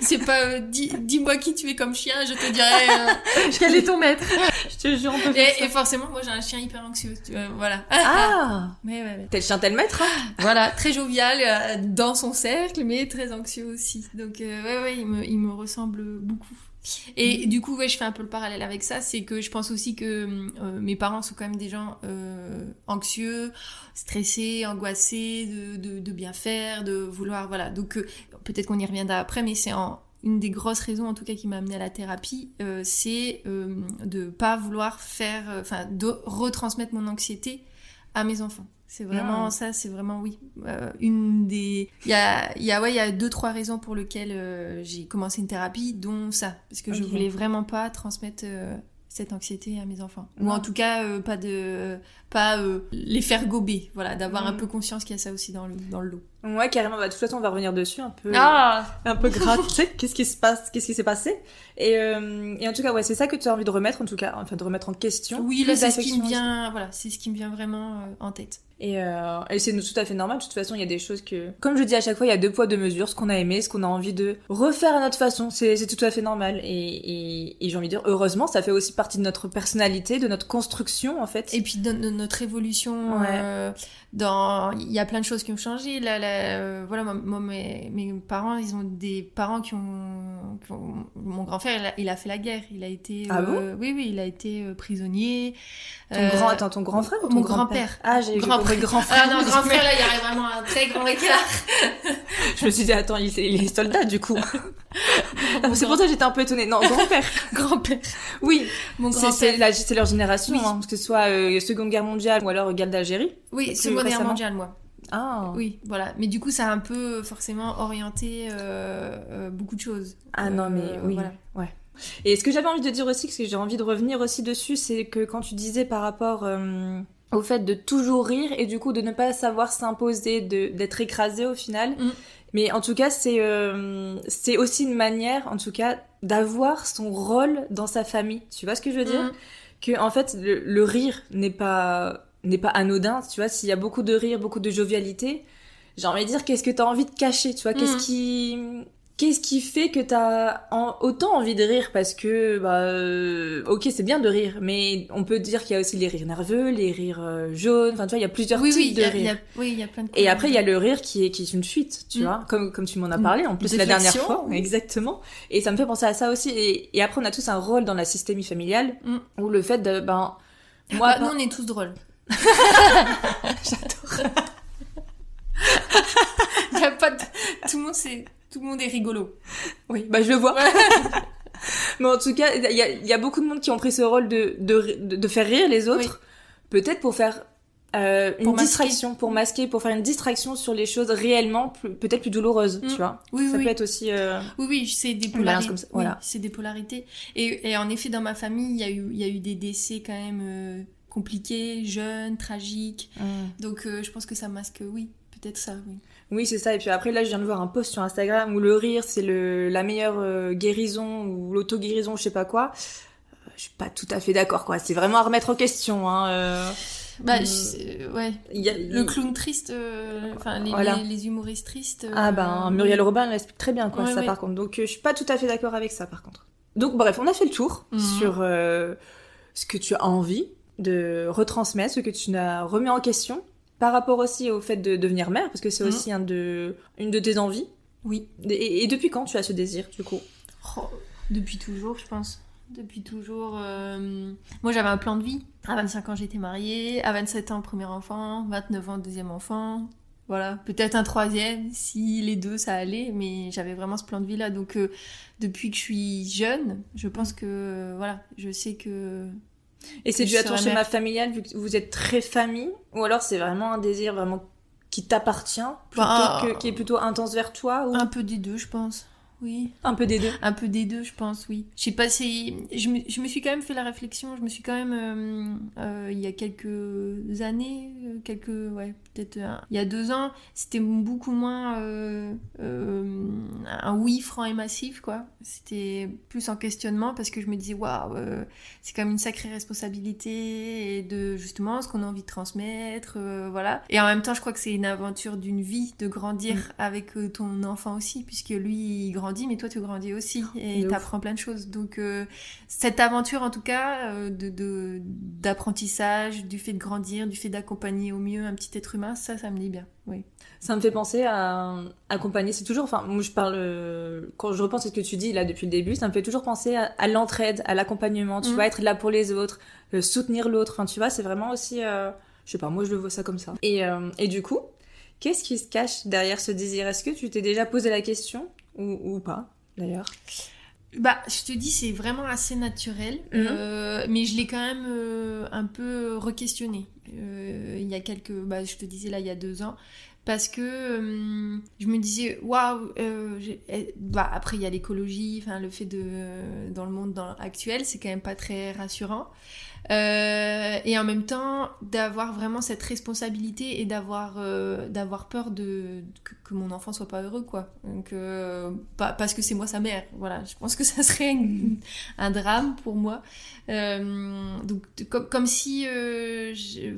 C'est pas dis-moi qui tu es comme chien, je te dirai euh, quel est ton maître. je te jure, on peut et, et forcément, moi j'ai un chien hyper anxieux, tu vois, voilà. Ah mais, ouais, ouais. Tel chien, tel maître hein Voilà, très jovial euh, dans son cercle, mais très anxieux aussi. Donc euh, ouais, ouais, il me, il me ressemble beaucoup. Et du coup, ouais, je fais un peu le parallèle avec ça, c'est que je pense aussi que mes parents sont quand même des gens euh, anxieux, stressés, angoissés de, de, de, bien faire, de vouloir, voilà. Donc peut-être qu'on y reviendra après, mais c'est en une des grosses raisons en tout cas qui m'a amené à la thérapie, euh, c'est euh, de pas vouloir faire, euh, enfin de retransmettre mon anxiété à mes enfants. C'est vraiment ah. ça, c'est vraiment oui. Euh, une des, il y a, il y a ouais, il y a deux trois raisons pour lesquelles j'ai commencé une thérapie, dont ça, parce que je voulais vraiment pas transmettre cette anxiété à mes enfants ou en tout cas euh, pas de pas euh, les faire gober voilà d'avoir un mm. peu conscience qu'il y a ça aussi dans le dans le lot ouais carrément bah, de toute façon on va revenir dessus un peu ah. un peu grave qu'est-ce qui se passe qu'est-ce qui s'est passé. Et, euh, et en tout cas ouais c'est ça que tu as envie de remettre en tout cas enfin de remettre en question. Oui là c'est ce qui me vient voilà c'est ce qui me vient vraiment en tête et, euh, et c'est tout à fait normal. De toute façon, il y a des choses que, comme je dis à chaque fois, il y a deux poids deux mesures. Ce qu'on a aimé, ce qu'on a envie de refaire à notre façon, c'est tout à fait normal. Et, et, et j'ai envie de dire, heureusement, ça fait aussi partie de notre personnalité, de notre construction en fait. Et puis de, notre évolution. Euh, dans, il y a plein de choses qui ont changé. Ben voilà, moi, mes, mes, parents, ils ont des parents qui ont. mon grand frère, il a, fait la guerre. Il a été. Ah oui, oui, il a été prisonnier. Ton grand, attends, ton grand frère ou ton Mon grand-père? ah, j'ai grand, grand frère. Ah non, grand frère, là, il y a vraiment un très grand écart. Je me suis dit, attends, il, il est soldat, du coup. c'est pour ça que j'étais un peu étonnée. Non, grand-père. grand-père. Oui. Mon grand-père. C'est leur génération, hein, que ce soit euh, Seconde Guerre mondiale ou alors guerre d'Algérie. Oui, Seconde Guerre mondiale, moi. Ah. Oui, voilà. Mais du coup, ça a un peu forcément orienté euh, euh, beaucoup de choses. Ah non, mais oui. Voilà. Ouais. Et ce que j'avais envie de dire aussi, ce que j'ai envie de revenir aussi dessus, c'est que quand tu disais par rapport au fait de toujours rire et du coup de ne pas savoir s'imposer, d'être écrasé au final, mm. Mais en tout cas, c'est euh, c'est aussi une manière, en tout cas, d'avoir son rôle dans sa famille. Tu vois ce que je veux dire? Mm. Que en fait, le, rire n'est pas n'est pas anodin. Tu vois, s'il y a beaucoup de rire, beaucoup de jovialité, j'ai envie de dire, qu'est-ce que tu as envie de cacher? Tu vois, qu'est-ce mm. qui Qu'est-ce qui fait que t'as autant envie de rire Parce que, bah, euh, ok, c'est bien de rire, mais on peut dire qu'il y a aussi les rires nerveux, les rires euh, jaunes. Enfin, tu vois, il y a plusieurs types de rires. oui, il y a plein de. Et après, il y a le rire qui est qui est une suite, tu mm. vois, comme comme tu m'en as mm. parlé en plus la dernière fois, exactement. Et ça me fait penser à ça aussi. Et, et après, on a tous un rôle dans la systémie familiale mm. où le fait de, ben, moi, bah, nous, on est tous drôles. J'adore. Il y a pas de... tout le monde c'est tout le monde est rigolo. Oui, bah je le vois. Mais en tout cas, il y a, y a, beaucoup de monde qui ont pris ce rôle de, de, de faire rire les autres, peut-être pour faire euh, une distraction, pour masquer, pour faire une distraction sur les choses réellement peut-être plus douloureuses, tu mm. vois. Oui, ça peut être aussi. Euh... Oui, oui, c'est des polarités. Voilà. c'est des polarités. Et, et, en effet, dans ma famille, il y a eu, il y a eu des décès quand même euh, compliqués, jeunes, tragiques. Mm. Donc, je pense que ça masque, oui, peut-être ça, oui. Oui, c'est ça. Et puis après, là, je viens de voir un post sur Instagram où le rire, c'est le, la meilleure euh, guérison ou l'auto-guérison, je sais pas quoi. Euh, je suis pas tout à fait d'accord, quoi. C'est vraiment à remettre en question. Hein, euh... Bah, ouais. Y a, le clown triste, euh, enfin, les, les, humoristes tristes. Ah ben, Muriel Robin l'explique très bien, quoi, ça, par contre. Donc, je suis pas tout à fait d'accord avec ça, par contre. Donc, bref, on a fait le tour mhm. sur ce que tu as envie de retransmettre, ce que tu as remis en question. Par rapport aussi au fait de devenir mère, parce que c'est mhm. aussi un de, une de tes envies. Oui. Et, depuis quand tu as ce désir, du coup? Oh, Depuis toujours, je pense. Depuis toujours. Euh, moi, j'avais un plan de vie. À 25 ans, j'étais mariée. À 27 ans, premier enfant. 29 ans, deuxième enfant. Voilà, peut-être un troisième si les deux ça allait, mais j'avais vraiment ce plan de vie là. Donc euh, depuis que je suis jeune, je pense que voilà, je sais que et c'est dû à ton schéma familial, vu que vous êtes très famille Ou alors c'est vraiment un désir vraiment qui t'appartient, plutôt bah, que, qui est plutôt intense vers toi ou... Un peu des deux, je pense. Oui. Un peu des deux. Un peu des deux, je pense, oui. Je sais pas, si... je, me, je me suis quand même fait la réflexion, je me suis quand même, euh, euh, il y a quelques années, euh, quelques, ouais, peut-être il y a deux ans, c'était beaucoup moins un oui franc et massif, quoi. C'était plus en questionnement parce que je me disais, waouh, c'est quand même une sacrée responsabilité et de justement ce qu'on a envie de transmettre, voilà. Et en même temps, je crois que c'est une aventure d'une vie de grandir mm. avec ton enfant aussi, puisque lui, il grandit mais toi tu grandis aussi et t'apprends plein de choses. Donc euh, cette aventure en tout cas euh, de d'apprentissage, du fait de grandir, du fait d'accompagner au mieux un petit être humain, ça, ça me dit bien. Oui. Ça me fait penser à accompagner. C'est toujours, enfin, moi je parle euh, quand je repense à ce que tu dis là depuis le début, ça me fait toujours penser à, l'entraide, à l'accompagnement. Tu mm. vas être là pour les autres, soutenir l'autre. Enfin, tu vois, c'est vraiment aussi, je sais pas, moi je le vois ça comme ça. Et, et du coup, Qu'est-ce qui se cache derrière ce désir? Est-ce que tu t'es déjà posé la question ou, pas, d'ailleurs bah, je te dis, c'est vraiment assez naturel, mhm. euh, mais je l'ai quand même euh, un peu re-questionné. Euh, il y a quelques, bah, je te disais là, il y a deux ans, parce que je me disais, waouh, eh, bah, après il y a l'écologie, enfin le fait de, dans le monde actuel, c'est quand même pas très rassurant. Euh, et en même temps d'avoir vraiment cette responsabilité et d'avoir euh, d'avoir peur de que, mon enfant soit pas heureux quoi. Donc euh, pas, parce que c'est moi sa mère voilà. Je pense que ça serait un drame pour moi. Donc comme, comme si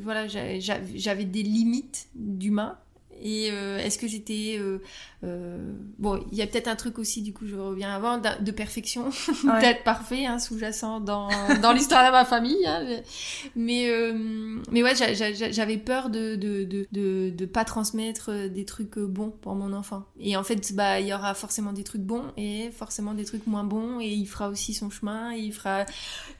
voilà j'avais des limites d'humain Et euh, est-ce que j'étais euh, euh, bon il y a peut-être un truc aussi du coup je reviens avant de, perfection Ouais. peut-être parfait hein, sous-jacent dans dans l'histoire de ma famille hein, mais mais, euh, mais ouais j'a- j'a- j'avais peur de de, de de de pas transmettre euh, des trucs euh, bons pour mon enfant et en fait bah il y aura forcément des trucs bons et forcément des trucs moins bons et il fera aussi son chemin et il fera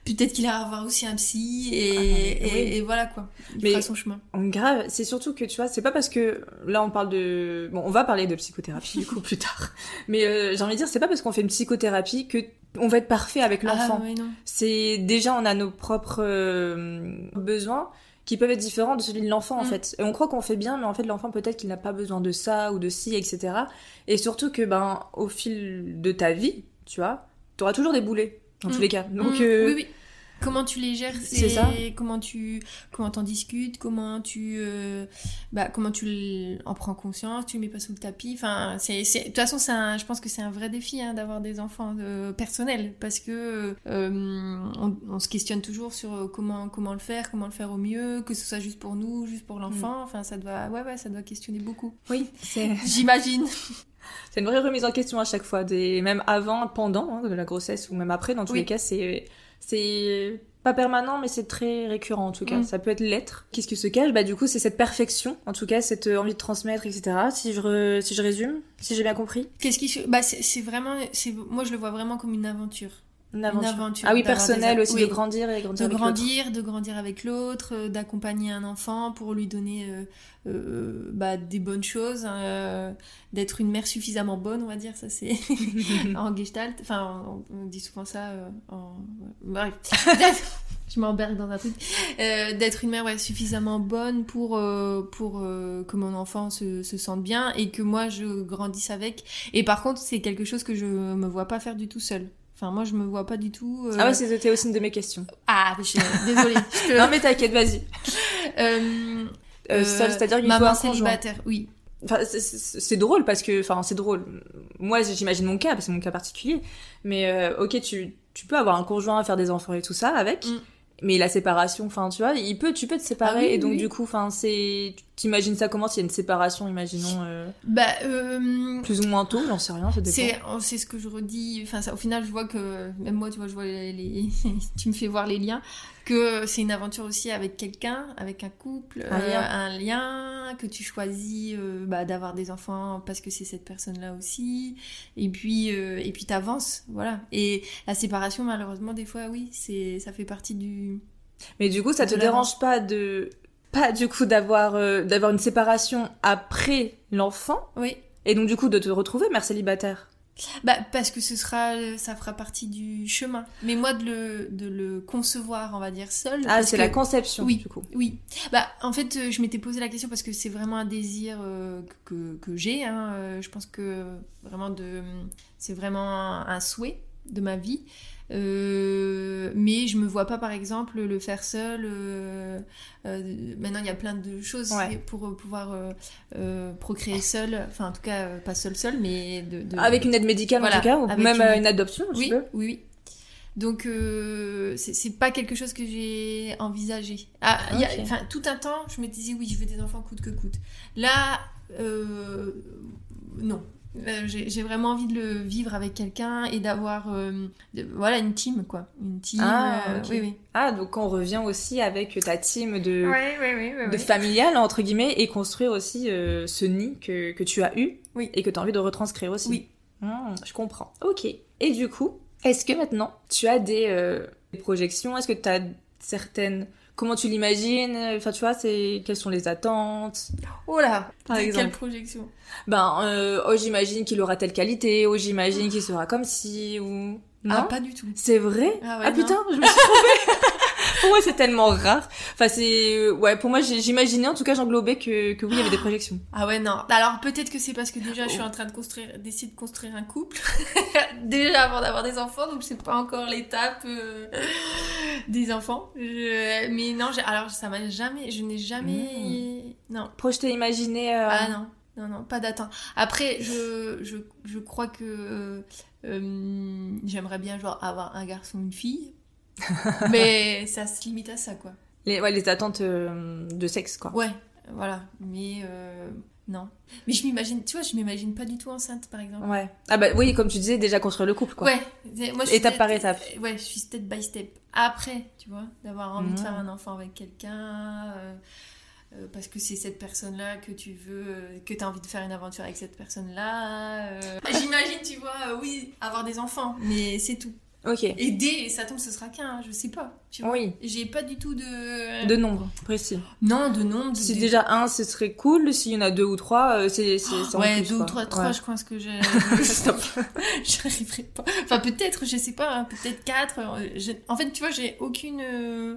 peut-être qu'il ira avoir aussi un psy et, Ah, oui. et, et voilà quoi il Mais- fera son chemin Grave, c'est surtout que tu vois, c'est pas parce que là on parle de. Bon, on va parler de psychothérapie du coup plus tard. Mais euh, j'ai envie de dire, c'est pas parce qu'on fait une psychothérapie que on va être parfait avec l'enfant. ah, ouais, non. C'est déjà, on a nos propres euh, besoins qui peuvent être différents de celui de l'enfant en Mm. fait. Et on croit qu'on fait bien, mais en fait l'enfant peut-être qu'il n'a pas besoin de ça ou de ci, etc. Et surtout que ben au fil de ta vie, tu vois, t'auras toujours des boulets dans tous Mm. les cas. Donc Mm, euh, oui, oui. Comment tu les gères, c'est ça. Comment tu comment t'en discutes, comment tu euh, bah comment tu en prends conscience, tu le mets pas sous le tapis. Enfin, c'est de toute façon un, je pense que c'est un vrai défi hein, d'avoir des enfants euh, personnels parce que euh, on, on se questionne toujours sur comment comment le faire, comment le faire au mieux, que ce soit juste pour nous, juste pour l'enfant. Enfin, ça doit ouais ouais ça doit questionner beaucoup. oui, J'imagine. c'est une vraie remise en question à chaque fois, des même avant, pendant hein, de la grossesse ou même après. Dans tous Oui. les cas, c'est c'est pas permanent, mais c'est très récurrent en tout cas. Mm. Ça peut être l'être. Qu'est-ce qui se cache Bah du coup, c'est cette perfection, en tout cas, cette euh, envie de transmettre, etc. Si je re- si je résume, si j'ai bien compris, Qu'est-ce qui se- bah c'est c'est vraiment c'est moi je le vois vraiment comme une aventure. Une aventure. aventure ah oui, d'avoir personnel des- aussi oui. de grandir et grandir de avec l'autre. grandir, de grandir avec l'autre, euh, d'accompagner un enfant pour lui donner euh, euh, bah, des bonnes choses, euh, d'être une mère suffisamment bonne, on va dire, ça c'est en gestalt. Enfin, on, on dit souvent ça en. Bref. Je m'embarque dans un truc. D'être une mère ouais, suffisamment bonne pour, pour que mon enfant se, se sente bien et que moi je grandisse avec. Et par contre, c'est quelque chose que je me vois pas faire du tout seule. Enfin, moi, je me vois pas du tout. euh, Ah ouais, c'était aussi une de mes questions. ah, je- désolée. je te- Non mais t'inquiète, vas-y. Euh, Euh, c'est-à-dire qu'il faut un conjoint. célibataire, oui. Enfin, c'est- drôle parce que, enfin, c'est drôle. Moi, j'imagine mon cas, parce que c'est mon cas particulier. Mais ok, tu, tu peux avoir un conjoint, faire des enfants et tout ça avec. Mm. Mais la séparation, enfin, tu vois, il peut, tu peux te séparer. Ah oui, et donc, oui. du coup, enfin, c'est, t'imagines ça comment s'il y a une séparation, imaginons, euh, Bah, euh, plus ou moins tôt, j'en sais rien, ça dépend. c'est oh, c'est ce que je redis. Enfin, ça, au final, je vois que même moi, tu vois, je vois les, les- tu me fais voir les liens. Que c'est une aventure aussi avec quelqu'un, avec un couple, Un euh, lien. un lien que tu choisis euh, bah, d'avoir des enfants parce que c'est cette personne-là aussi. Et puis, et puis t'avances, voilà. Et la séparation, malheureusement, des fois, oui, c'est ça fait partie du. Mais du coup, ça te dérange pas de, pas du coup d'avoir, euh, d'avoir une séparation après l'enfant. Oui. Et donc, du coup, de te retrouver mère célibataire. Bah, parce que ce sera, ça fera partie du chemin. Mais moi, de le, de le concevoir, on va dire, seul. Ah, c'est que- la conception, Oui. du coup. Oui. Bah, en fait, euh, je m'étais posé la question parce que c'est vraiment un désir euh, que, que j'ai. Hein. Je pense que vraiment de, c'est vraiment un, un souhait de ma vie. Euh, mais je me vois pas, par exemple, le faire seul. euh, euh, maintenant, il y a plein de choses Ouais. pour pouvoir procréer seul. Enfin, en tout cas, pas seul seul, mais de, de- Avec une aide médicale, Voilà, en tout cas, ou avec même une- une adoption, oui, oui, oui. Donc, c'est pas quelque chose que j'ai envisagé. Ah, y a- tout un temps, je me disais, oui, je veux des enfants coûte que coûte. Là, non. Euh, j'ai vraiment envie de le vivre avec quelqu'un et d'avoir euh, voilà une team quoi une team Ah, euh, oui oui Ah, donc on revient aussi avec ta team de, de familiale, entre guillemets, et construire aussi ce nid que, que tu as eu Oui. et que tu as envie de retranscrire aussi. Oui. Hmm, je comprends. Ok. Et du coup, est-ce que maintenant, tu as des, des projections? Est-ce que tu as certaines... Comment tu l'imagines? Enfin, tu vois, c'est quelles sont les attentes? Oh là! Par exemple. quelle projection? Ben, euh, oh, j'imagine qu'il aura telle qualité, oh, j'imagine qu'il sera comme ci, ou... Non? ah pas du tout. C'est vrai? Ah ouais, Ah non. putain, je me suis trompée. Pour moi, c'est tellement rare. Enfin, c'est ouais, pour moi, j'imaginais en tout cas, j'englobais que que oui, il y avait des projections. Ah ouais, non. Alors peut-être que c'est parce que déjà je Oh. suis en train de construire, d'essayer de construire un couple. déjà avant d'avoir des enfants, donc c'est pas encore l'étape euh, des enfants. Je- Mais non, alors ça m'a jamais, je n'ai jamais. Non. Projeté, imaginé. euh, Ah non. Non, non, pas d'attente. Après, je, je, je crois que euh, euh, j'aimerais bien genre avoir un garçon, une fille. mais ça se limite à ça, quoi. Les ouais, les attentes euh, de sexe quoi. Ouais, voilà. Mais euh, Non. Mais je m'imagine, tu vois, je m'imagine pas du tout enceinte, par exemple. Ouais. Ah bah oui, comme tu disais, déjà construire le couple, quoi. Ouais. Moi, je Étape par étape. Ouais, je suis step by step. Après, tu vois, d'avoir envie de Mhm. faire un enfant avec quelqu'un, euh, parce que c'est cette personne-là que tu veux, que tu as envie de faire une aventure avec cette personne-là. euh. J'imagine, tu vois, euh, oui, avoir des enfants, mais c'est tout. Ok. Et dès, ça tombe, ce sera qu'un, je sais pas. Tu vois. Oui. J'ai pas du tout de. De nombre précis. Non, de nombre. de- Si de- déjà un, ce serait cool. S'il y en a deux ou trois, euh, c'est Ouais, plus, deux ou trois, trois, Ouais. je pense que j'ai. Stop. J'arriverai pas. Enfin, peut-être, je sais pas, hein, peut-être quatre. euh, En fait, tu vois, j'ai aucune. euh,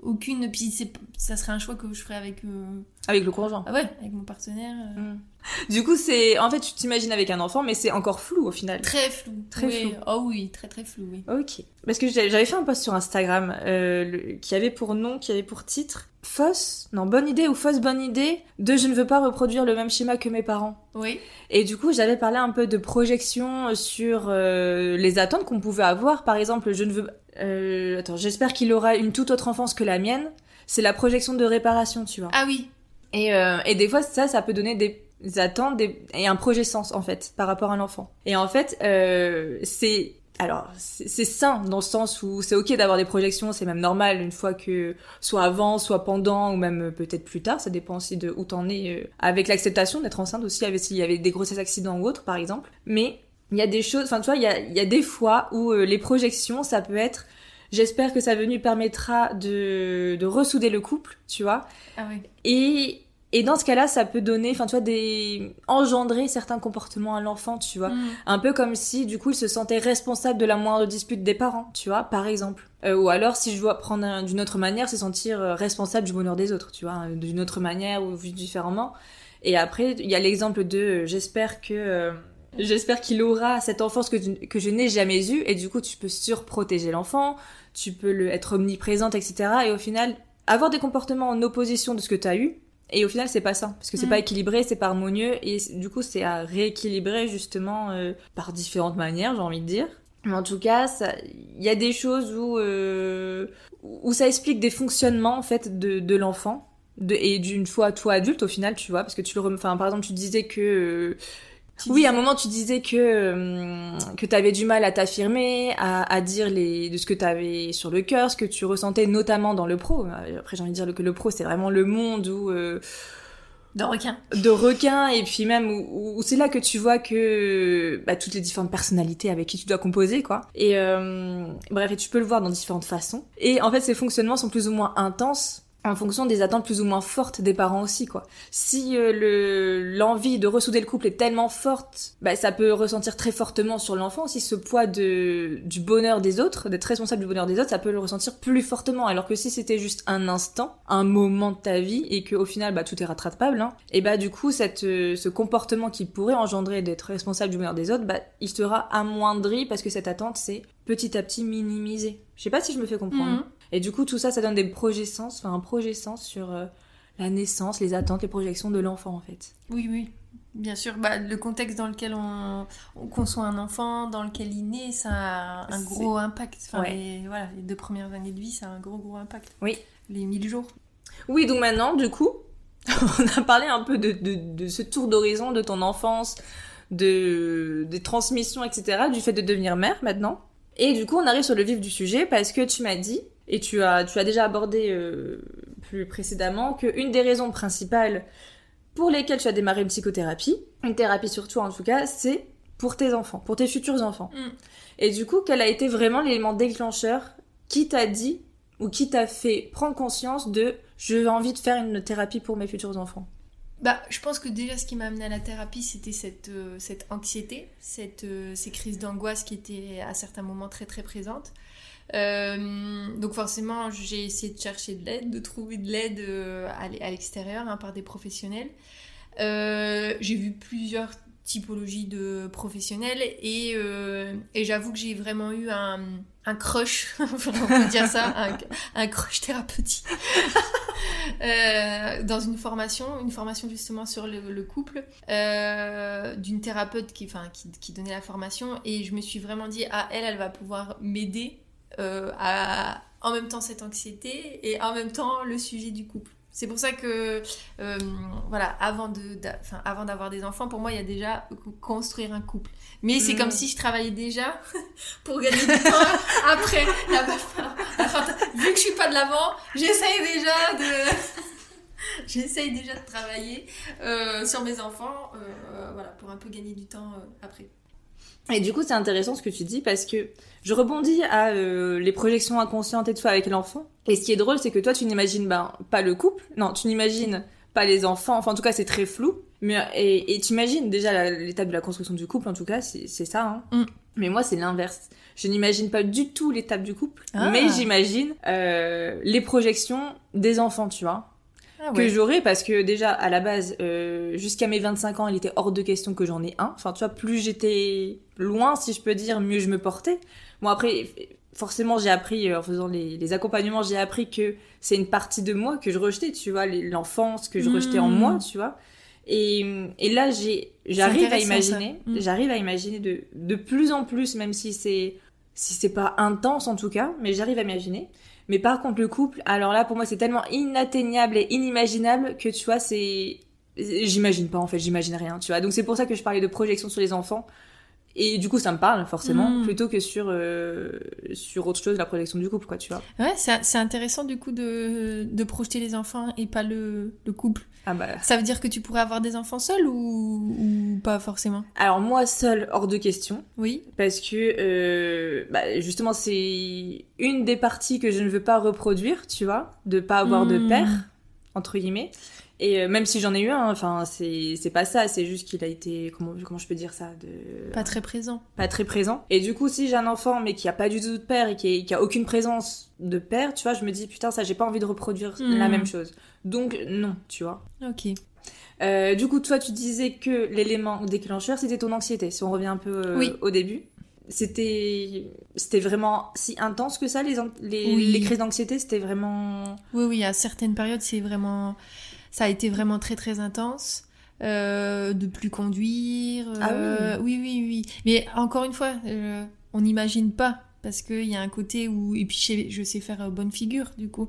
Aucune. Puis ça serait un choix que je ferais avec. euh, Avec le conjoint. Ah ouais, avec mon partenaire. euh, Mm. Du coup, c'est en fait, tu t'imagines avec un enfant, mais c'est encore flou au final. Très flou. Très Oui. flou. Oh oui, très très flou, oui. Ok. Parce que j'avais fait un post sur Instagram euh, le- qui avait pour nom, qui avait pour titre fausse, non bonne idée ou fausse bonne idée de je ne veux pas reproduire le même schéma que mes parents. Oui. Et du coup, j'avais parlé un peu de projection sur euh, les attentes qu'on pouvait avoir. Par exemple, je ne veux. euh, attends, j'espère qu'il aura une toute autre enfance que la mienne. C'est la projection de réparation, tu vois. Ah oui. Et, euh, et des fois, ça, ça peut donner des attentes des- et un projet sens, en fait, par rapport à l'enfant. Et en fait, euh, c'est... Alors, c'est sain dans le sens où c'est ok d'avoir des projections, c'est même normal une fois que, soit avant, soit pendant, ou même peut-être plus tard, ça dépend aussi de où t'en es, euh, avec l'acceptation d'être enceinte aussi, avec s'il y avait des grossesses accidents ou autres, par exemple. Mais il y a des choses, enfin tu vois, il y a, il y a des fois où euh, les projections, ça peut être, j'espère que sa venue permettra de, de ressouder le couple, tu vois, Ah oui. et, et dans ce cas-là, ça peut donner, enfin, tu vois, des... engendrer certains comportements à l'enfant, tu vois. Mm. Un peu comme si, du coup, il se sentait responsable de la moindre dispute des parents, tu vois, par exemple. Euh, ou alors, si je dois prendre un- d'une autre manière, se sentir euh, responsable du bonheur des autres, tu vois, euh, d'une autre manière ou vu différemment. Et après, il y a l'exemple de euh, j'espère que. euh, J'espère qu'il aura cette enfance que, tu- que je n'ai jamais eue, et du coup, tu peux surprotéger l'enfant, tu peux le, être omniprésente, etc. Et au final, avoir des comportements en opposition de ce que tu as eu, et au final, c'est pas ça, parce que c'est Mm. pas équilibré, c'est pas harmonieux, et du coup, c'est à rééquilibrer justement euh, par différentes manières, j'ai envie de dire. Mais en tout cas, ça- il y a des choses où euh, où ça explique des fonctionnements en fait de, de l'enfant, de, et d'une fois toi adulte au final, tu vois, parce que tu le, rem- enfin par exemple, tu disais que euh, Tu oui, dis- à un moment, tu disais que euh, que t'avais du mal à t'affirmer, à, à dire les de ce que t'avais sur le cœur, ce que tu ressentais notamment dans le pro. Après, j'ai envie de dire que le pro, c'est vraiment le monde où euh, De requin. de requins et puis même où, où c'est là que tu vois que bah, toutes les différentes personnalités avec qui tu dois composer quoi et euh, bref et tu peux le voir dans différentes façons et en fait ces fonctionnements sont plus ou moins intenses en fonction des attentes plus ou moins fortes des parents aussi quoi. Si euh, le l'envie de ressouder le couple est tellement forte, bah ça peut ressentir très fortement sur l'enfant aussi ce poids de du bonheur des autres, d'être responsable du bonheur des autres, ça peut le ressentir plus fortement alors que si c'était juste un instant, un moment de ta vie et que au final bah tout est rattrapable hein, et bah du coup cette euh, ce comportement qui pourrait engendrer d'être responsable du bonheur des autres, bah il sera amoindri parce que cette attente c'est petit à petit minimisé. Je sais pas si je me fais comprendre. Mhm. Et du coup, tout ça, ça donne des projets sens, enfin un projet sens sur euh, la naissance, les attentes, les projections de l'enfant en fait. Oui, oui. Bien sûr, bah, le contexte dans lequel on, on conçoit un enfant, dans lequel il naît, ça a un gros impact. Enfin, Ouais. les, voilà, les deux premières années de vie, ça a un gros, gros impact. Oui. Les 1000 jours. Oui, donc maintenant, du coup, on a parlé un peu de, de, de ce tour d'horizon de ton enfance, de des transmissions, etc., du fait de devenir mère maintenant. Et du coup, on arrive sur le vif du sujet parce que tu m'as dit, et tu as, tu as déjà abordé euh, plus précédemment, qu'une des raisons principales pour lesquelles tu as démarré une psychothérapie, une thérapie sur toi en tout cas, c'est pour tes enfants, pour tes futurs enfants. Mm. Et du coup, quel a été vraiment l'élément déclencheur qui t'a dit ou qui t'a fait prendre conscience de j'ai envie de faire une thérapie pour mes futurs enfants Bah, je pense que déjà, ce qui m'a amené à la thérapie, c'était cette, euh, cette anxiété, cette, euh, ces crises d'angoisse qui étaient à certains moments très, très présentes. Euh, donc forcément, j'ai essayé de chercher de l'aide, de trouver de l'aide euh, à l'e- à l'extérieur hein, par des professionnels. Euh, j'ai vu plusieurs typologies de professionnels et, et j'avoue que j'ai vraiment eu un, un crush, on peut dire ça, un, crush thérapeutique dans une formation, une formation justement sur le, le couple, d'une thérapeute qui, enfin, qui, qui donnait la formation et je me suis vraiment dit, ah elle, elle va pouvoir m'aider euh, à en même temps cette anxiété et en même temps le sujet du couple. C'est pour ça que, euh, voilà, avant de, enfin, avant d'avoir des enfants, pour moi, il y a déjà construire un couple. Mais c'est Mm. comme si je travaillais déjà pour gagner du temps après. La fin- la fin- vu que je suis pas de l'avant, j'essaye déjà de, j'essaye déjà de travailler euh, sur mes enfants, euh, voilà, pour un peu gagner du temps après. Et du coup, c'est intéressant ce que tu dis parce que je rebondis à euh, les projections inconscientes et tout avec l'enfant. Et ce qui est drôle, c'est que toi, tu n'imagines ben, pas le couple. Non, tu n'imagines pas les enfants. Enfin, en tout cas, c'est très flou. Mais et, et tu imagines déjà l'étape de la construction du couple. En tout cas, c'est c'est ça. Hein. Mm. Mais moi, c'est l'inverse. Je n'imagine pas du tout l'étape du couple, Ah. mais j'imagine euh, les projections des enfants, tu vois Ah que j'aurais parce que déjà à la base euh, jusqu'à mes 25 ans il était hors de question que j'en ai un. Enfin tu vois plus j'étais loin si je peux dire mieux je me portais. Bon après forcément j'ai appris euh, en faisant les, les accompagnements j'ai appris que c'est une partie de moi que je rejetais tu vois l'enfance que je rejetais en Mm. moi tu vois. Et, et là j'ai j'arrive à imaginer Mm. j'arrive à imaginer de de plus en plus même si c'est si c'est pas intense en tout cas mais j'arrive à imaginer mais par contre, le couple, alors là, pour moi, c'est tellement inatteignable et inimaginable que tu vois, c'est. J'imagine pas, en fait, j'imagine rien, tu vois. Donc, c'est pour ça que je parlais de projection sur les enfants. Et du coup, ça me parle, forcément, Mm. plutôt que sur, euh, sur autre chose, la projection du couple, quoi, tu vois. Ouais, c'est c'est intéressant du coup de, de projeter les enfants et pas le, le couple. Ah bah. Ça veut dire que tu pourrais avoir des enfants seuls ou, ou pas forcément? Alors, moi, seule, hors de question. Oui. Parce que, euh, bah, justement, c'est une des parties que je ne veux pas reproduire, tu vois, de pas avoir de Mm. père, entre guillemets. Et euh, même si j'en ai eu un, enfin, c'est c'est pas ça, c'est juste qu'il a été, comment, comment je peux dire ça, de Pas très présent. pas très présent. Et du coup, si j'ai un enfant mais qui a pas du tout de père et qui, est- qui a aucune présence de père, tu vois, je me dis putain, ça, j'ai pas envie de reproduire Mm. la même chose. Donc non, tu vois. Ok. Euh, du coup, toi, tu disais que l'élément déclencheur, c'était ton anxiété. Si on revient un peu euh, Oui. au début, c'était c'était vraiment si intense que ça les les, Oui. les crises d'anxiété, c'était vraiment Oui, oui, à certaines périodes, c'est vraiment. Ça a été vraiment très, très intense. Euh, de plus conduire. Ah euh, oui. oui, oui, Mais encore une fois, euh, on n'imagine pas. Parce qu'il y a un côté où. Et puis, je sais, je sais faire bonne figure, du coup.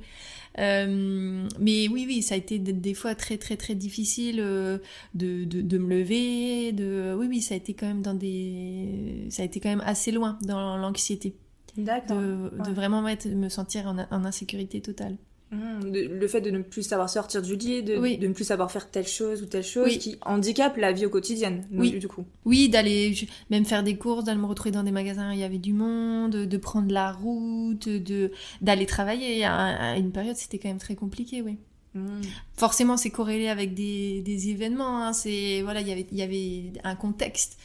Mais oui, oui, ça a été des, fois très, très, très difficile de, de, de me lever. De... Oui, oui, ça a été quand même dans des. Ça a été quand même assez loin dans l'anxiété. d'accord. De, de vraiment me sentir en, en insécurité totale. Mm, de- le fait de ne plus savoir sortir du lit, de, Oui. de ne plus savoir faire telle chose ou telle chose Oui. qui handicape la vie au quotidien. Oui. Du coup. Oui, d'aller même faire des courses, d'aller me retrouver dans des magasins où il y avait du monde, de prendre la route, de d'aller travailler. À, à une période, c'était quand même très compliqué, oui. Mm. Forcément, c'est corrélé avec des, des événements. hein, C'est voilà, il y avait il y avait un contexte,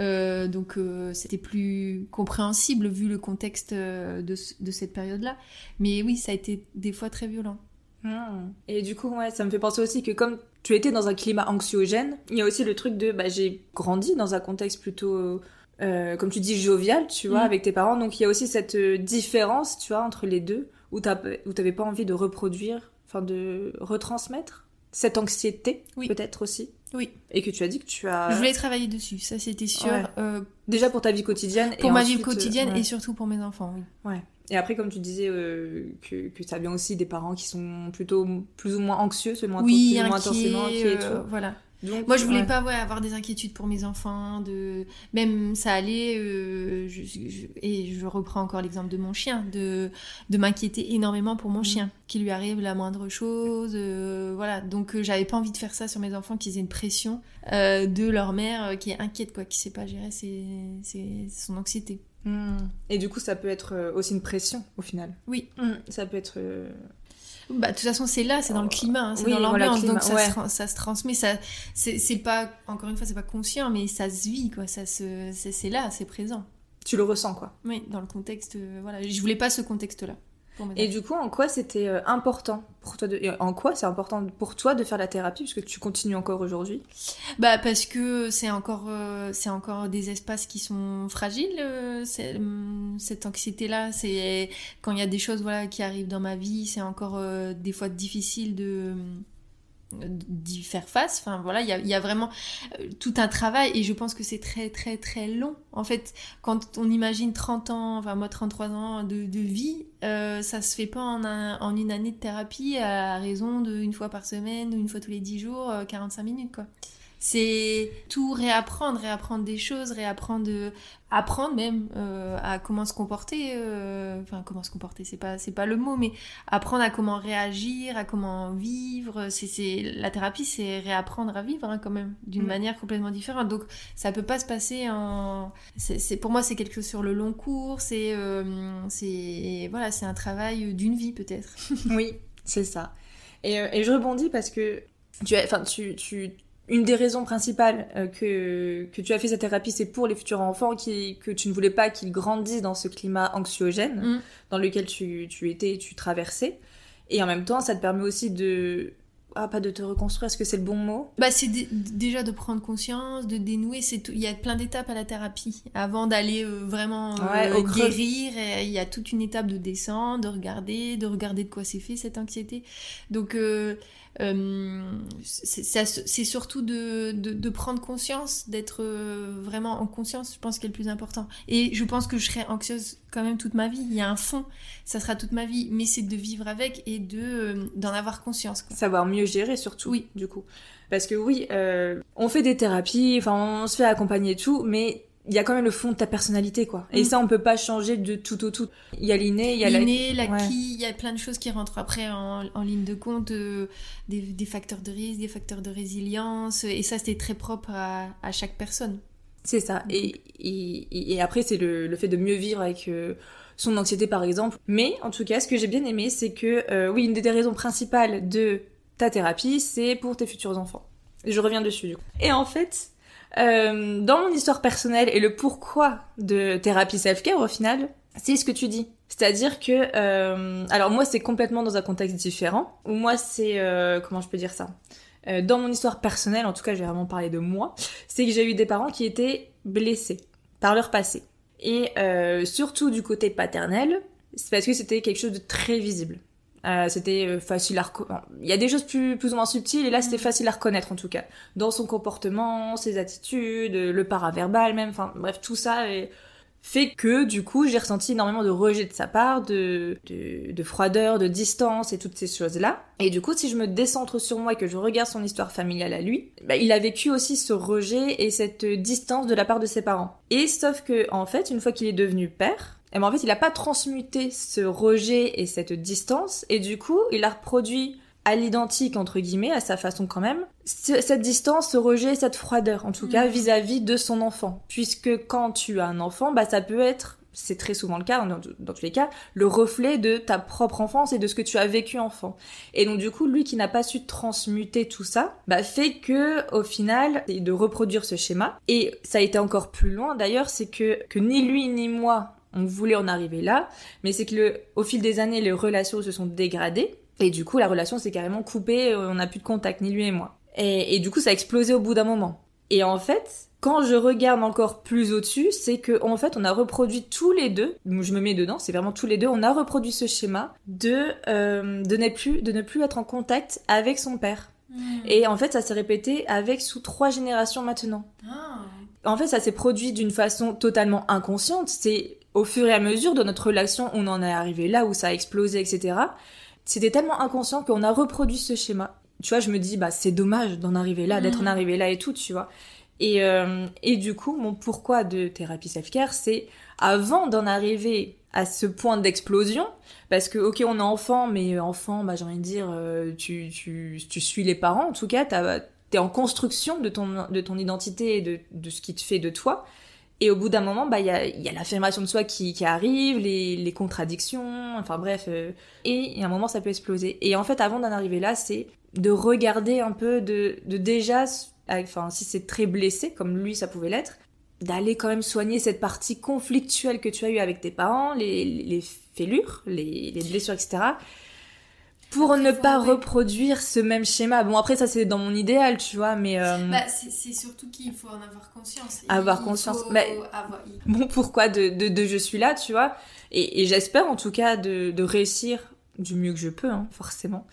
Euh, donc euh, c'était plus compréhensible vu le contexte euh, de, ce- de cette période-là. Mais oui, ça a été des fois très violent. Mm. Et du coup, ouais, ça me fait penser aussi que comme tu étais dans un climat anxiogène, il y a aussi le truc de, bah, j'ai grandi dans un contexte plutôt, euh, comme tu dis, jovial, tu vois, Mm. avec tes parents. Donc il y a aussi cette différence, tu vois, entre les deux, où t'avais pas envie de reproduire, enfin de retransmettre cette anxiété, Oui. peut-être aussi. Oui. Et que tu as dit que tu as Je voulais travailler dessus, ça c'était sûr. Ouais. Euh, déjà pour ta vie quotidienne pour et ma vie quotidienne euh, ouais. et surtout pour mes enfants, oui. Ouais. Et après, comme tu disais, euh, que, que ça vient aussi des parents qui sont plutôt plus ou moins anxieux, selon oui, inquiets et tout. voilà. Donc, Moi, je voulais ouais. pas ouais, avoir des inquiétudes pour mes enfants, de même ça allait. euh, je- je- et je reprends encore l'exemple de mon chien, de de m'inquiéter énormément pour mon Mhm. chien, qu'il lui arrive la moindre chose, euh, voilà. Donc euh, j'avais pas envie de faire ça sur mes enfants, qu'ils aient une pression euh, de leur mère qui est inquiète, quoi, qui sait pas gérer ses, ses- son anxiété. Hmm. Et du coup, ça peut être aussi une pression au final. Oui. Hmm. Ça peut être. Euh, Bah, de toute façon, c'est là, c'est dans le climat, hein, c'est Oui, dans l'ambiance, donc ça, ouais. se, ça se transmet. Ça, c'est c'est pas, encore une fois, c'est pas conscient, mais ça se vit, quoi. Ça se, c'est c'est là, c'est présent. Tu le ressens, quoi. Oui, dans le contexte, euh, voilà. Je voulais pas ce contexte-là. Et du coup, en quoi c'était euh, important pour toi de... En quoi c'est important pour toi de faire la thérapie Puisque tu continues encore aujourd'hui? Bah parce que c'est encore, euh, c'est encore des espaces qui sont fragiles. euh, cette anxiété-là, c'est quand il y a des choses voilà qui arrivent dans ma vie, c'est encore des fois difficile de d'y faire face. Enfin voilà, il y a, vraiment euh, tout un travail et je pense que c'est très très très long. En fait, quand on imagine 30 ans, enfin moi 33 ans de, vie, euh, ça se fait pas en, en, une année de thérapie à raison d'une fois par semaine une fois tous les 10 jours, 45 euh, minutes quoi c'est tout réapprendre, réapprendre des choses, réapprendre, apprendre même euh, à comment se comporter. Euh, enfin, comment se comporter, c'est pas, c'est pas le mot, mais apprendre à comment réagir, à comment vivre. C'est, c'est la thérapie, c'est réapprendre à vivre hein, quand même d'une mm. manière complètement différente. Donc, ça peut pas se passer en. C'est, pour moi, c'est quelque chose sur le long cours. C'est, euh, c'est voilà, c'est un travail d'une vie peut-être. oui, c'est ça. Et, et je rebondis parce que tu, enfin, tu, tu une des raisons principales euh, que, que tu as fait cette thérapie, c'est pour les futurs enfants, qui, que tu ne voulais pas qu'ils grandissent dans ce climat anxiogène mm. dans lequel tu, tu étais, tu traversais. Et en même temps, ça te permet aussi de... Ah, pas de te reconstruire, est-ce que c'est le bon mot? Bah, c'est déjà de prendre conscience, de dénouer. C'est Il y a plein d'étapes à la thérapie. Avant d'aller euh, vraiment euh, guérir, il y a toute une étape de descendre, de regarder, de regarder de quoi c'est fait cette anxiété. Donc, euh, c'est surtout de, de, prendre conscience, d'être euh, vraiment en conscience, je pense, qui est le plus important. Et je pense que je serai anxieuse quand même toute ma vie. Il y a un fond, ça sera toute ma vie, mais c'est de vivre avec et de euh, d'en avoir conscience. Savoir mieux gérer surtout. Oui. Du coup, parce que oui, on fait des thérapies, enfin, on se fait accompagner et tout, mais il y a quand même le fond de ta personnalité quoi. Et mm. ça on peut pas changer de tout au tout. Il y a l'inné il y a l'inné l'acquis il y a plein de choses qui rentrent après en, ligne de compte euh, des, facteurs de risque des facteurs de résilience et ça c'est très propre à, chaque personne. C'est ça. Et, et, après c'est le, fait de mieux vivre avec euh, son anxiété par exemple. Mais en tout cas ce que j'ai bien aimé c'est que euh, oui une des raisons principales de ta thérapie c'est pour tes futurs enfants. Je reviens dessus du coup. Et en fait euh, dans mon histoire personnelle et le pourquoi de thérapie self-care au final, c'est ce que tu dis. C'est-à-dire que, euh, alors moi c'est complètement dans un contexte différent. Ou moi c'est, euh, comment je peux dire ça? Euh, Dans mon histoire personnelle, en tout cas je vais vraiment parler de moi, c'est que j'ai eu des parents qui étaient blessés par leur passé. Et euh, surtout du côté paternel, c'est parce que c'était quelque chose de très visible. Euh, c'était euh, facile à reconnaître. Il y a des choses plus, plus ou moins subtiles, et là c'était mm. facile à reconnaître en tout cas. Dans son comportement, ses attitudes, le paraverbal même, enfin bref, tout ça fait que du coup j'ai ressenti énormément de rejet de sa part, de, de, de, froideur, de distance et toutes ces choses-là. Et du coup si je me décentre sur moi et que je regarde son histoire familiale à lui, bah, il a vécu aussi ce rejet et cette distance de la part de ses parents. Et sauf que en fait une fois qu'il est devenu père, et ben en fait, il n'a pas transmuté ce rejet et cette distance, et du coup, il a reproduit à l'identique, entre guillemets, à sa façon quand même, cette distance, ce rejet, cette froideur, en tout cas, mm. vis-à-vis de son enfant. Puisque quand tu as un enfant, bah ça peut être, c'est très souvent le cas, dans, tous les cas, le reflet de ta propre enfance et de ce que tu as vécu enfant. Et donc du coup, lui qui n'a pas su transmuter tout ça, bah fait que, au final, de reproduire ce schéma. Et ça a été encore plus loin d'ailleurs, c'est que, que ni lui ni moi, on voulait en arriver là, mais c'est que le, au fil des années, les relations se sont dégradées, et du coup, la relation s'est carrément coupée, on n'a plus de contact, ni lui et moi. Et, du coup, ça a explosé au bout d'un moment. Et en fait, quand je regarde encore plus au-dessus, c'est que en fait, on a reproduit tous les deux, je me mets dedans, c'est vraiment tous les deux, on a reproduit ce schéma de euh, de ne plus de ne plus être en contact avec son père. Hmm. Et en fait, ça s'est répété avec sous trois générations maintenant. Ah. En fait, ça s'est produit d'une façon totalement inconsciente. C'est au fur et à mesure de notre relation, on en est arrivé là où ça a explosé, etc. C'était tellement inconscient qu'on a reproduit ce schéma. Tu vois, je me dis, bah, c'est dommage d'en arriver là, d'être en mm. arrivé là et tout, tu vois. Et, euh, et du coup, mon pourquoi de thérapie self-care, c'est avant d'en arriver à ce point d'explosion, parce que, ok, on est enfant, mais enfant, bah, j'ai envie de dire, euh, tu, tu, tu suis les parents, en tout cas, t'es en construction de ton, de ton identité et de, de ce qui te fait de toi. Et au bout d'un moment, bah il y a, l'affirmation de soi qui, qui arrive, les, les, contradictions, enfin bref. Euh, et, à un moment, ça peut exploser. Et en fait, avant d'en arriver là, c'est de regarder un peu, de, de déjà, enfin si c'est très blessé, comme lui ça pouvait l'être, d'aller quand même soigner cette partie conflictuelle que tu as eue avec tes parents, les, les fêlures, les, les blessures, etc pour ne pas reproduire ce même schéma. Bon, après, ça, c'est dans mon idéal, tu vois, mais... Euh, bah, c'est surtout qu'il faut en avoir conscience. avoir conscience. Mais... Bon, pourquoi de, de, de, je suis là, tu vois? Et, et j'espère, en tout cas, de, de réussir du mieux que je peux, hein, forcément,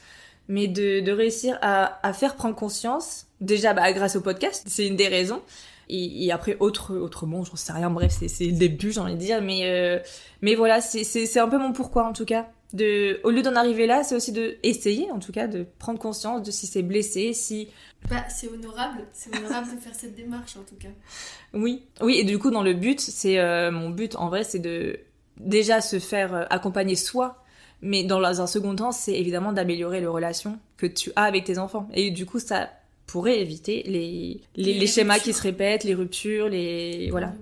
mais de, de réussir à, à faire prendre conscience, déjà bah, grâce au podcast, c'est une des raisons, et, et après autre autrement j'en sais rien. Bref c'est le début j'ai envie de dire. Mais euh, mais voilà c'est c'est c'est un peu mon pourquoi en tout cas de au lieu d'en arriver là c'est aussi de essayer en tout cas de prendre conscience de si c'est blessé si Bah, c'est honorable, c'est honorable de faire cette démarche en tout cas. oui oui et du coup dans le but c'est euh, mon but en vrai c'est de déjà se faire euh, accompagner soi mais dans un second temps c'est évidemment d'améliorer les relations que tu as avec tes enfants et du coup ça pourrait éviter les les, Les les schémas ruptures. qui se répètent les ruptures les voilà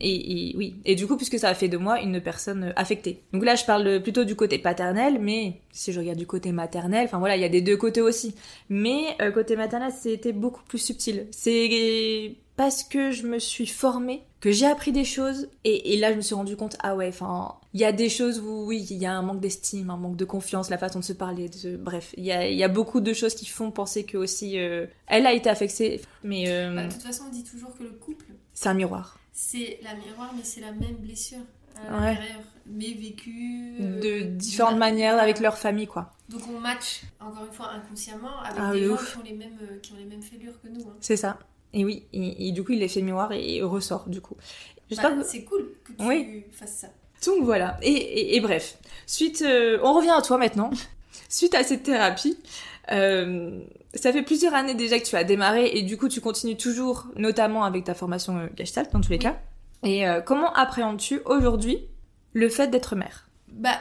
Et, oui, et du coup, puisque ça a fait de moi une personne affectée. Donc là, je parle plutôt du côté paternel, mais si je regarde du côté maternel, enfin voilà, il y a des deux côtés aussi. Mais euh, côté maternel, c'était beaucoup plus subtil. C'est parce que je me suis formée, que j'ai appris des choses, et, là, je me suis rendu compte, ah ouais, enfin, il y a des choses où, oui, il y a un manque d'estime, un manque de confiance, la façon de se parler, bref, il y a, beaucoup de choses qui font penser que aussi, euh, elle a été affectée, mais euh, Bah, de toute façon, on dit toujours que le couple, c'est un miroir. c'est la miroir, mais c'est la même blessure à Ouais. l'intérieur, mais vécue euh, De différentes manières avec leur famille, quoi. Donc on match encore une fois inconsciemment avec Ah, des de gens ouf. qui ont les mêmes euh, qui ont les mêmes fêlures que nous. hein. C'est ça. Et oui, et, et du coup, il l'effet miroir et, et ressort, du coup. Bah, que- C'est cool que tu Oui. fasses ça. Donc voilà. Et, et- et bref, suite, euh, on revient à toi maintenant. Suite à cette thérapie, euh, ça fait plusieurs années déjà que tu as démarré et du coup, tu continues toujours, notamment avec ta formation euh, Gestalt, dans tous les Oui. cas. Et euh, comment appréhendes-tu aujourd'hui le fait d'être mère? Bah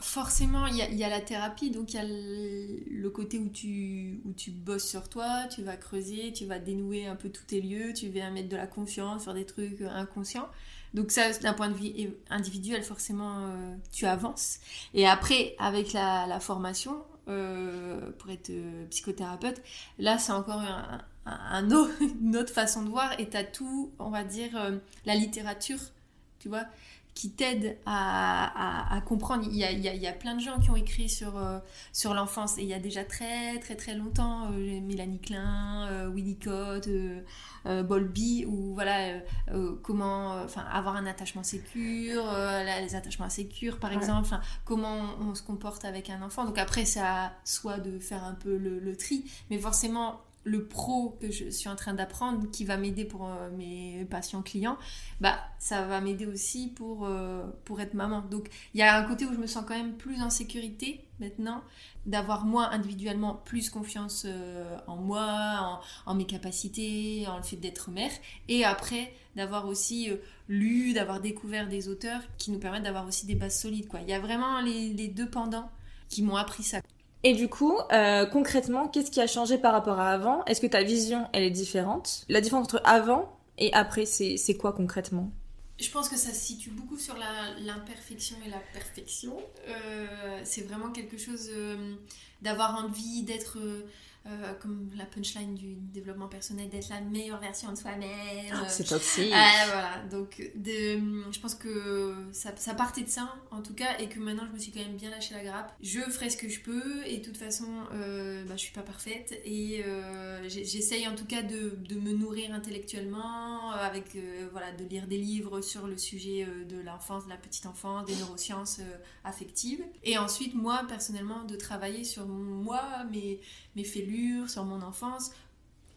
forcément, il y a, il y a la thérapie, donc il y a le, le côté où tu, où tu bosses sur toi, tu vas creuser, tu vas dénouer un peu tous tes lieux, tu vas mettre de la confiance sur des trucs euh, inconscients. Donc ça, d'un point de vue individuel, forcément, euh, tu avances. Et après, avec la, la formation, euh, pour être euh, psychothérapeute, là, c'est encore un, une autre façon de voir. Et tu as tout, on va dire, euh, la littérature, tu vois, qui t'aide à, à- à comprendre. Il y, a, il, y a, il y a plein de gens qui ont écrit sur, euh, sur l'enfance, et il y a déjà très très très longtemps, euh, Mélanie Klein, euh, Winnicott, euh, Bowlby, ou voilà, comment enfin, avoir un attachement sécure, là, les attachements insécures par Ouais. exemple, comment on, se comporte avec un enfant. Donc après, c'est à soi de faire un peu le, le tri, mais forcément, le pro que je suis en train d'apprendre, qui va m'aider pour euh, mes patients clients, bah ça va m'aider aussi pour, euh, pour être maman. Donc il y a un côté où je me sens quand même plus en sécurité maintenant, d'avoir moi individuellement plus confiance euh, en moi, en, mes capacités, en le fait d'être mère, et après d'avoir aussi lu, d'avoir découvert des auteurs qui nous permettent d'avoir aussi des bases solides. Il y a vraiment les, les deux pendants qui m'ont appris ça. Et du coup, euh, concrètement, qu'est-ce qui a changé par rapport à avant? Est-ce que ta vision, elle est différente? La différence entre avant et après, c'est quoi concrètement? Je pense que ça se situe beaucoup sur l'imperfection et la perfection. Euh, c'est vraiment quelque chose euh, d'avoir envie d'être, euh, euh, comme la punchline du développement personnel, d'être la meilleure version de soi-même. Euh, C'est toxique. ah, voilà, donc de, je pense que ça, ça partait de ça en tout cas et que maintenant je me suis quand même bien lâché la grappe. Je ferai ce que je peux et de toute façon euh, bah, je suis pas parfaite et euh, j'essaye en tout cas de, de me nourrir intellectuellement euh, avec euh, voilà, de lire des livres sur le sujet euh, de l'enfance, de la petite enfance, des neurosciences euh, affectives et ensuite moi personnellement de travailler sur moi, mes, mes fêlures, sur mon enfance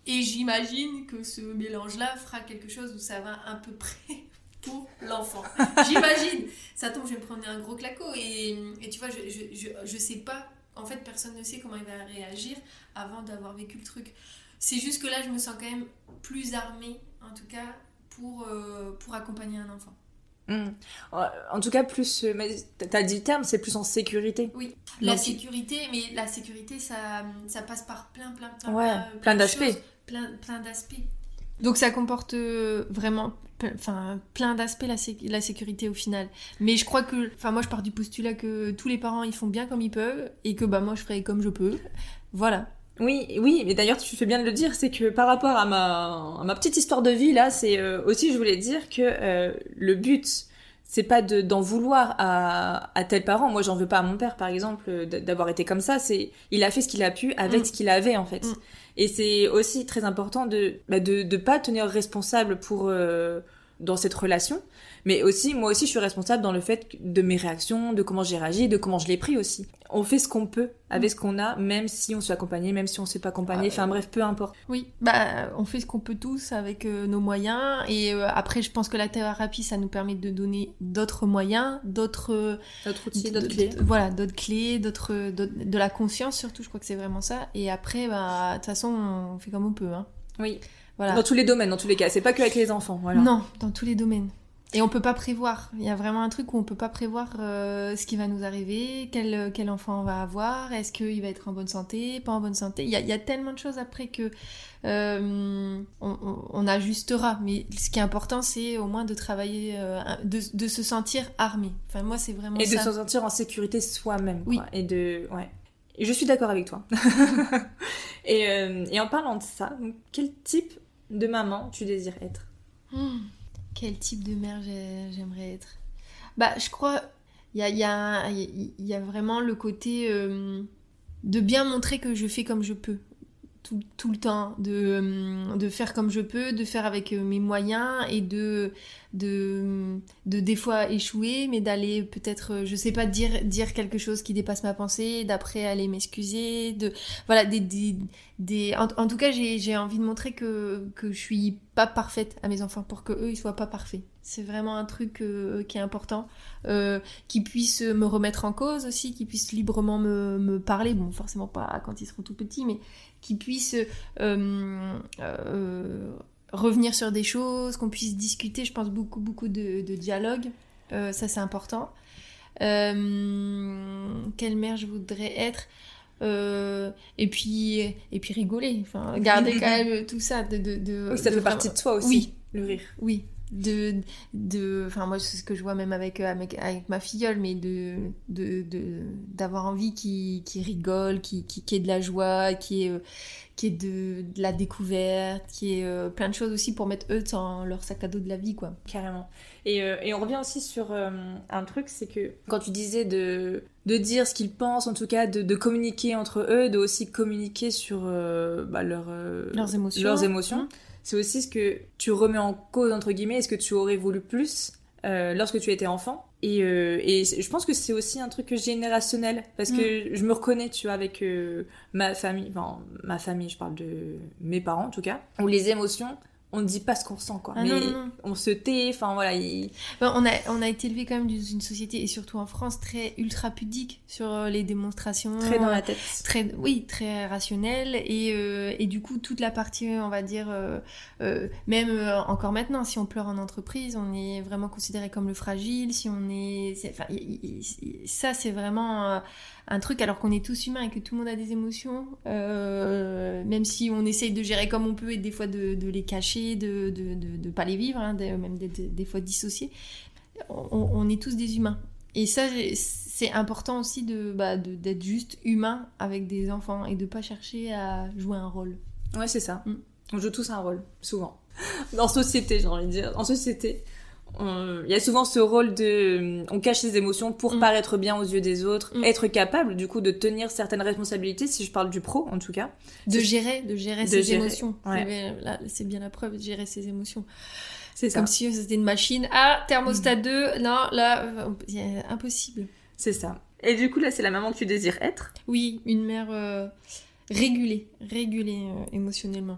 et j'imagine que ce mélange-là fera quelque chose où ça va à peu près pour l'enfant. J'imagine. Ça tombe, je vais me prendre un gros claco. Et, tu vois, je sais pas. En fait, personne ne sait comment il va réagir avant d'avoir vécu le truc. C'est juste que là, je me sens quand même plus armée, en tout cas, pour, euh, pour accompagner un enfant. Hmm. En tout cas, plus. euh, mais T'as dit le terme, c'est plus en sécurité. Oui, la Donc- sécurité, mais la sécurité, ça, ça passe par plein, plein, plein, Ouais, plein, plein de d'aspects. Plein, plein d'aspects. Donc ça comporte euh, vraiment enfin, plein d'aspects la, sé- la sécurité au final. Mais je crois que, enfin moi je pars du postulat que tous les parents ils font bien comme ils peuvent et que bah moi je ferai comme je peux. Voilà. Oui, oui, mais d'ailleurs tu fais bien de le dire, c'est que par rapport à ma, à ma petite histoire de vie là, c'est euh, aussi je voulais dire que euh, le but c'est pas de- d'en vouloir à, à tel parent. Moi j'en veux pas à mon père par exemple euh, d'avoir été comme ça. C'est il a fait ce qu'il a pu avec Mm. ce qu'il avait en fait. Mm. Et c'est aussi très important de bah, de de pas tenir responsable pour euh, dans cette relation, mais aussi moi aussi je suis responsable dans le fait de mes réactions, de comment j'ai réagi, de comment je l'ai pris aussi. on fait ce qu'on peut avec ce qu'on a, même si on se fait accompagner, même si on ne se fait pas accompagner. Enfin bref, peu importe. Oui, bah on fait ce qu'on peut tous avec euh, nos moyens. Et euh, après, je pense que la thérapie, ça nous permet de donner d'autres moyens, d'autres d'autres outils, d'autres clés. Voilà, d'autres clés, d'autres de la conscience surtout. Je crois que c'est vraiment ça. Et après, bah de toute façon, on fait comme on peut. Hein. Oui. Voilà. Dans tous les domaines, dans tous les cas. C'est pas que avec les enfants. Voilà. Non, dans tous les domaines. Et on peut pas prévoir. Il y a vraiment un truc où on peut pas prévoir euh, ce qui va nous arriver, quel, quel enfant on va avoir, est-ce qu'il va être en bonne santé, pas en bonne santé. Il y a, il y a tellement de choses après que euh, on, on, ajustera. Mais ce qui est important, c'est au moins de travailler, euh, de, de, se sentir armé. Enfin, moi, c'est vraiment Et ça. de se sentir en sécurité soi-même. Oui. Quoi. Et de, ouais. Et je suis d'accord avec toi. et, euh, et en parlant de ça, quel type de maman tu désires être? Hmm. Quel type de mère j'ai- j'aimerais être Bah, je crois, il y a vraiment le côté euh, de bien montrer que je fais comme je peux. Tout, tout le temps, de, euh, de faire comme je peux, de faire avec euh, mes moyens et de, de, de des fois échouer, mais d'aller peut-être, euh, je sais pas, dire, dire quelque chose qui dépasse ma pensée, d'après aller m'excuser, de, voilà, des, des, des... En, en tout cas, j'ai envie de montrer que, que je suis pas parfaite à mes enfants pour que eux ils soient pas parfaits. C'est vraiment un truc euh, qui est important, euh, qu'ils puissent me remettre en cause aussi, qu'ils puissent librement me, me parler. Bon, forcément pas quand ils seront tout petits, mais qu'ils puissent euh, euh, revenir sur des choses, qu'on puisse discuter. Je pense beaucoup beaucoup de, de dialogue. Ça c'est important. Quelle mère je voudrais être? Euh, et puis et puis rigoler enfin garder quand même tout ça de, de, de Oui, ça de fait vraiment- partie de toi aussi, oui le rire. oui de de enfin moi c'est ce que je vois même avec avec, avec ma filleule mais de de de- d'avoir envie qui qui rigole qui qui qui ait de la joie qui est qui est de, de la découverte qui est euh, plein de choses aussi pour mettre eux dans leur sac à dos de la vie quoi Carrément. Et, euh, et on revient aussi sur euh, un truc, c'est que quand tu disais de, de dire ce qu'ils pensent, en tout cas de, de communiquer entre eux, de aussi communiquer sur euh, bah, leur, euh, leurs émotions leurs émotions, Mhm. C'est aussi ce que tu remets en cause, entre guillemets, est-ce que tu aurais voulu plus euh, lorsque tu étais enfant. Et, euh, et je pense que c'est aussi un truc générationnel parce que je me reconnais, tu vois, avec euh, ma famille, enfin ma famille, je parle de mes parents en tout cas, où les émotions, on ne dit pas ce qu'on ressent quoi, Ah mais non, non, non. on se tait, enfin voilà, il- Ben, on, a, on a été élevé quand même dans une société, et surtout en France, très ultra pudique sur euh, les démonstrations. très dans la tête. Très, oui, très rationnel. Et, euh, et du coup, toute la partie, on va dire, euh, euh, même euh, encore maintenant, si on pleure en entreprise, on est vraiment considéré comme le fragile. Si on est. enfin, y- y- y- ça, c'est vraiment euh, un truc, alors qu'on est tous humains et que tout le monde a des émotions, euh, même si on essaye de gérer comme on peut et des fois de, de les cacher, de de, de, de pas les vivre, hein, même d'être des fois dissociés. On, on est tous des humains. Et ça, c'est important aussi de bah, de- d'être juste humain avec des enfants et de pas chercher à jouer un rôle. Ouais, c'est ça. Mm. On joue tous un rôle, souvent. En société, j'ai envie de dire. En société, il y a souvent ce rôle de... On cache ses émotions pour Mm. paraître bien aux yeux des autres, Mm. être capable, du coup, de tenir certaines responsabilités, si je parle du pro, en tout cas. De gérer, de gérer de ses gérer, émotions. ouais. C'est- bien la preuve, de gérer ses émotions. C'est. Comme si c'était une machine. Ah, thermostat 2, non, là, euh, impossible. C'est ça. Et du coup, là, c'est la maman que tu désires être? Oui, une mère euh, régulée, régulée euh, émotionnellement.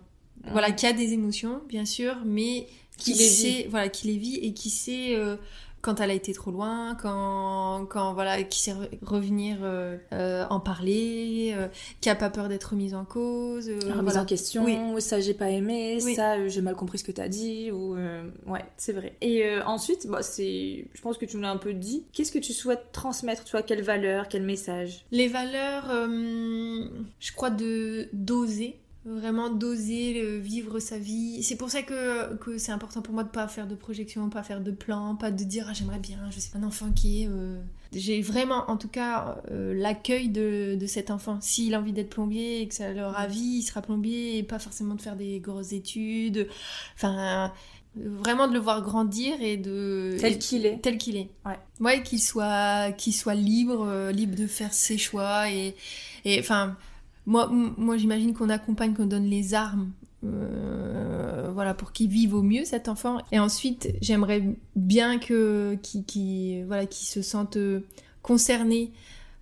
Voilà, qui a des émotions, bien sûr, mais qui, Qui les sait, voilà, qui les vit et qui sait euh, quand elle a été trop loin, quand, quand voilà, qui sait re- revenir euh, euh, en parler, qui a pas peur d'être mise en cause. euh, Remise voilà. en question, Oui. ça j'ai pas aimé, Oui. ça j'ai mal compris ce que t'as dit, ou ouais, c'est vrai. Et ensuite, bah, c'est, je pense que tu me l'as un peu dit. Qu'est-ce que tu souhaites transmettre, tu vois, quelle valeur, quel message? Les valeurs, je crois, de d'oser. Vraiment d'oser euh, vivre sa vie. C'est pour ça que, que c'est important pour moi de pas faire de projection, pas faire de plan, pas de dire ah, j'aimerais bien, je sais un enfant qui est. euh, J'ai vraiment, en tout cas, euh, l'accueil de, de cet enfant. S'il a envie d'être plombier et que ça le ravit, il sera plombier et pas forcément de faire des grosses études. Enfin, vraiment de le voir grandir et de. Tel qu'il est. tel qu'il est. Ouais. Ouais, qu'il soit, qu'il soit libre, euh, libre de faire ses choix et, et enfin, moi, moi j'imagine qu'on accompagne, qu'on donne les armes, euh, voilà, pour qu'il vive au mieux cet enfant. Et ensuite, j'aimerais bien que, qu'il, qu'il- voilà, qu'il se sente euh, concerné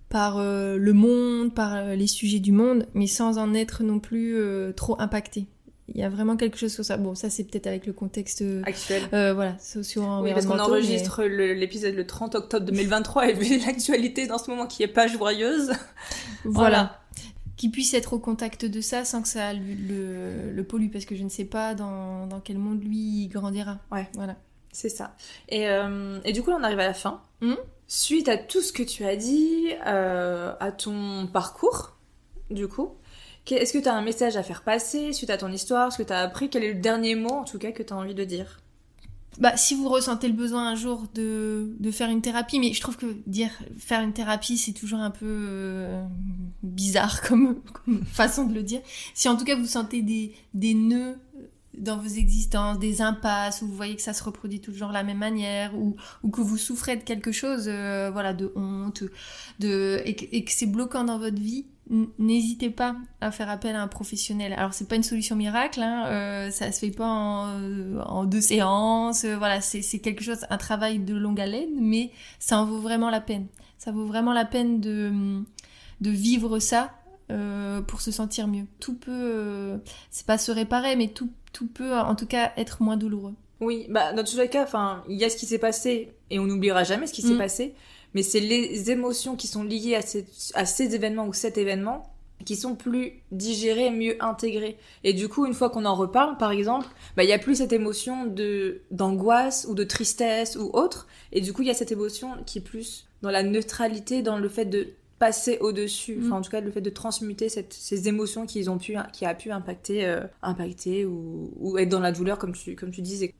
par euh, le monde, par les sujets du monde, mais sans en être non plus euh, trop impacté. Il y a vraiment quelque chose sur ça. Bon, ça c'est peut-être avec le contexte actuel. voilà, socio Oui, parce qu'on enregistre l'épisode le 30 octobre 2023 et vu l'actualité dans ce moment qui est pas joyeuse. voilà. Qu'il puisse être au contact de ça sans que ça le, le, pollue, parce que je ne sais pas dans, dans quel monde lui il grandira. Ouais. Voilà. C'est ça. Et, et, du coup, là, on arrive à la fin. Mmh suite à tout ce que tu as dit, euh, à ton parcours, du coup, est-ce que tu as un message à faire passer suite à ton histoire, ce que tu as appris? Quel est le dernier mot, en tout cas, que tu as envie de dire? Bah, si vous ressentez le besoin un jour de, de, faire une thérapie, mais je trouve que dire faire une thérapie, c'est toujours un peu euh, bizarre comme, façon de le dire. Si en tout cas vous sentez des, des nœuds dans vos existences, des impasses, où vous voyez que ça se reproduit toujours de la même manière, ou, ou que vous souffrez de quelque chose, euh, voilà, de honte, de, et, que, c'est bloquant dans votre vie, n'hésitez pas à faire appel à un professionnel. Alors c'est pas une solution miracle, hein, euh, ça se fait pas en, en deux séances, euh, voilà, c'est quelque chose, un travail de longue haleine, mais ça en vaut vraiment la peine. Ça vaut vraiment la peine de, de vivre ça euh, pour se sentir mieux. Tout peut, euh, c'est pas se réparer, mais tout, tout peut en tout cas être moins douloureux. Oui, bah dans tous les cas, enfin, il y a ce qui s'est passé et on n'oubliera jamais ce qui s'est mm. passé, mais c'est les émotions qui sont liées à, ces, à ces événements ou cet événement qui sont plus digérées, mieux intégrées. Et du coup, une fois qu'on en reparle, par exemple, bah, il y a plus cette émotion de d'angoisse ou de tristesse ou autre. Et du coup, il y a cette émotion qui est plus dans la neutralité, dans le fait de passer au-dessus, enfin mm. en tout cas le fait de transmuter ces émotions qu'ils ont pu, qui a pu impacter, euh, impacter ou, être dans la douleur comme tu, comme tu disais.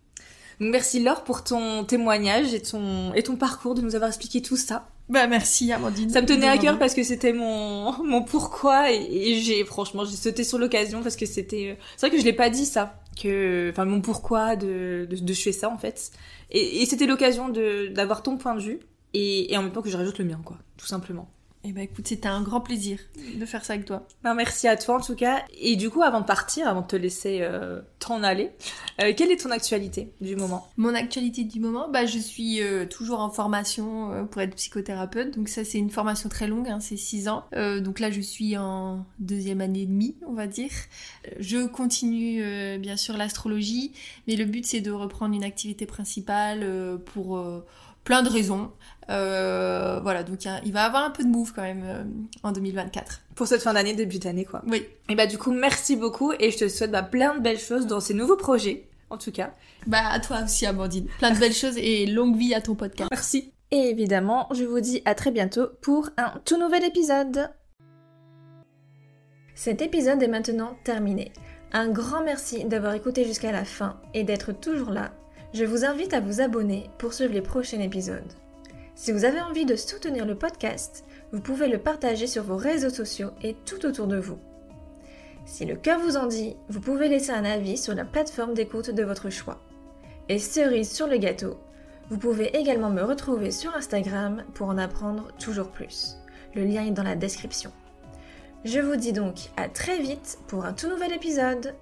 Donc merci Laure pour ton témoignage et ton, et ton parcours, de nous avoir expliqué tout ça. Bah merci Amandine. Ça me tenait à cœur parce que c'était mon, mon pourquoi et, j'ai franchement j'ai sauté sur l'occasion parce que c'était euh, c'est vrai que je l'ai pas dit ça que enfin mon pourquoi de, de, de je fais ça en fait et, et c'était l'occasion de d'avoir ton point de vue et, et en même temps que je rajoute le mien quoi tout simplement. Eh ben écoute, c'était un grand plaisir de faire ça avec toi. Ben, merci à toi en tout cas. Et du coup, avant de partir, avant de te laisser euh, t'en aller, euh, quelle est ton actualité du moment? Mon actualité du moment, bah, je suis euh, toujours en formation pour être psychothérapeute. Donc ça, c'est une formation très longue, hein, c'est 6 ans. donc là, je suis en deuxième année et demie, on va dire. Je continue bien sûr l'astrologie, mais le but, c'est de reprendre une activité principale pour plein de raisons. Euh, voilà, donc il va avoir un peu de move quand même euh, en 2024. Pour cette fin d'année, début d'année, quoi. Oui. Et bah du coup, merci beaucoup et je te souhaite bah, plein de belles choses dans ces nouveaux projets, en tout cas. Bah à toi aussi, Amandine. Plein de belles choses et longue vie à ton podcast. Merci. Et évidemment, je vous dis à très bientôt pour un tout nouvel épisode. Cet épisode est maintenant terminé. Un grand merci d'avoir écouté jusqu'à la fin et d'être toujours là. Je vous invite à vous abonner pour suivre les prochains épisodes. Si vous avez envie de soutenir le podcast, vous pouvez le partager sur vos réseaux sociaux et tout autour de vous. Si le cœur vous en dit, vous pouvez laisser un avis sur la plateforme d'écoute de votre choix. Et cerise sur le gâteau, vous pouvez également me retrouver sur Instagram pour en apprendre toujours plus. Le lien est dans la description. Je vous dis donc à très vite pour un tout nouvel épisode.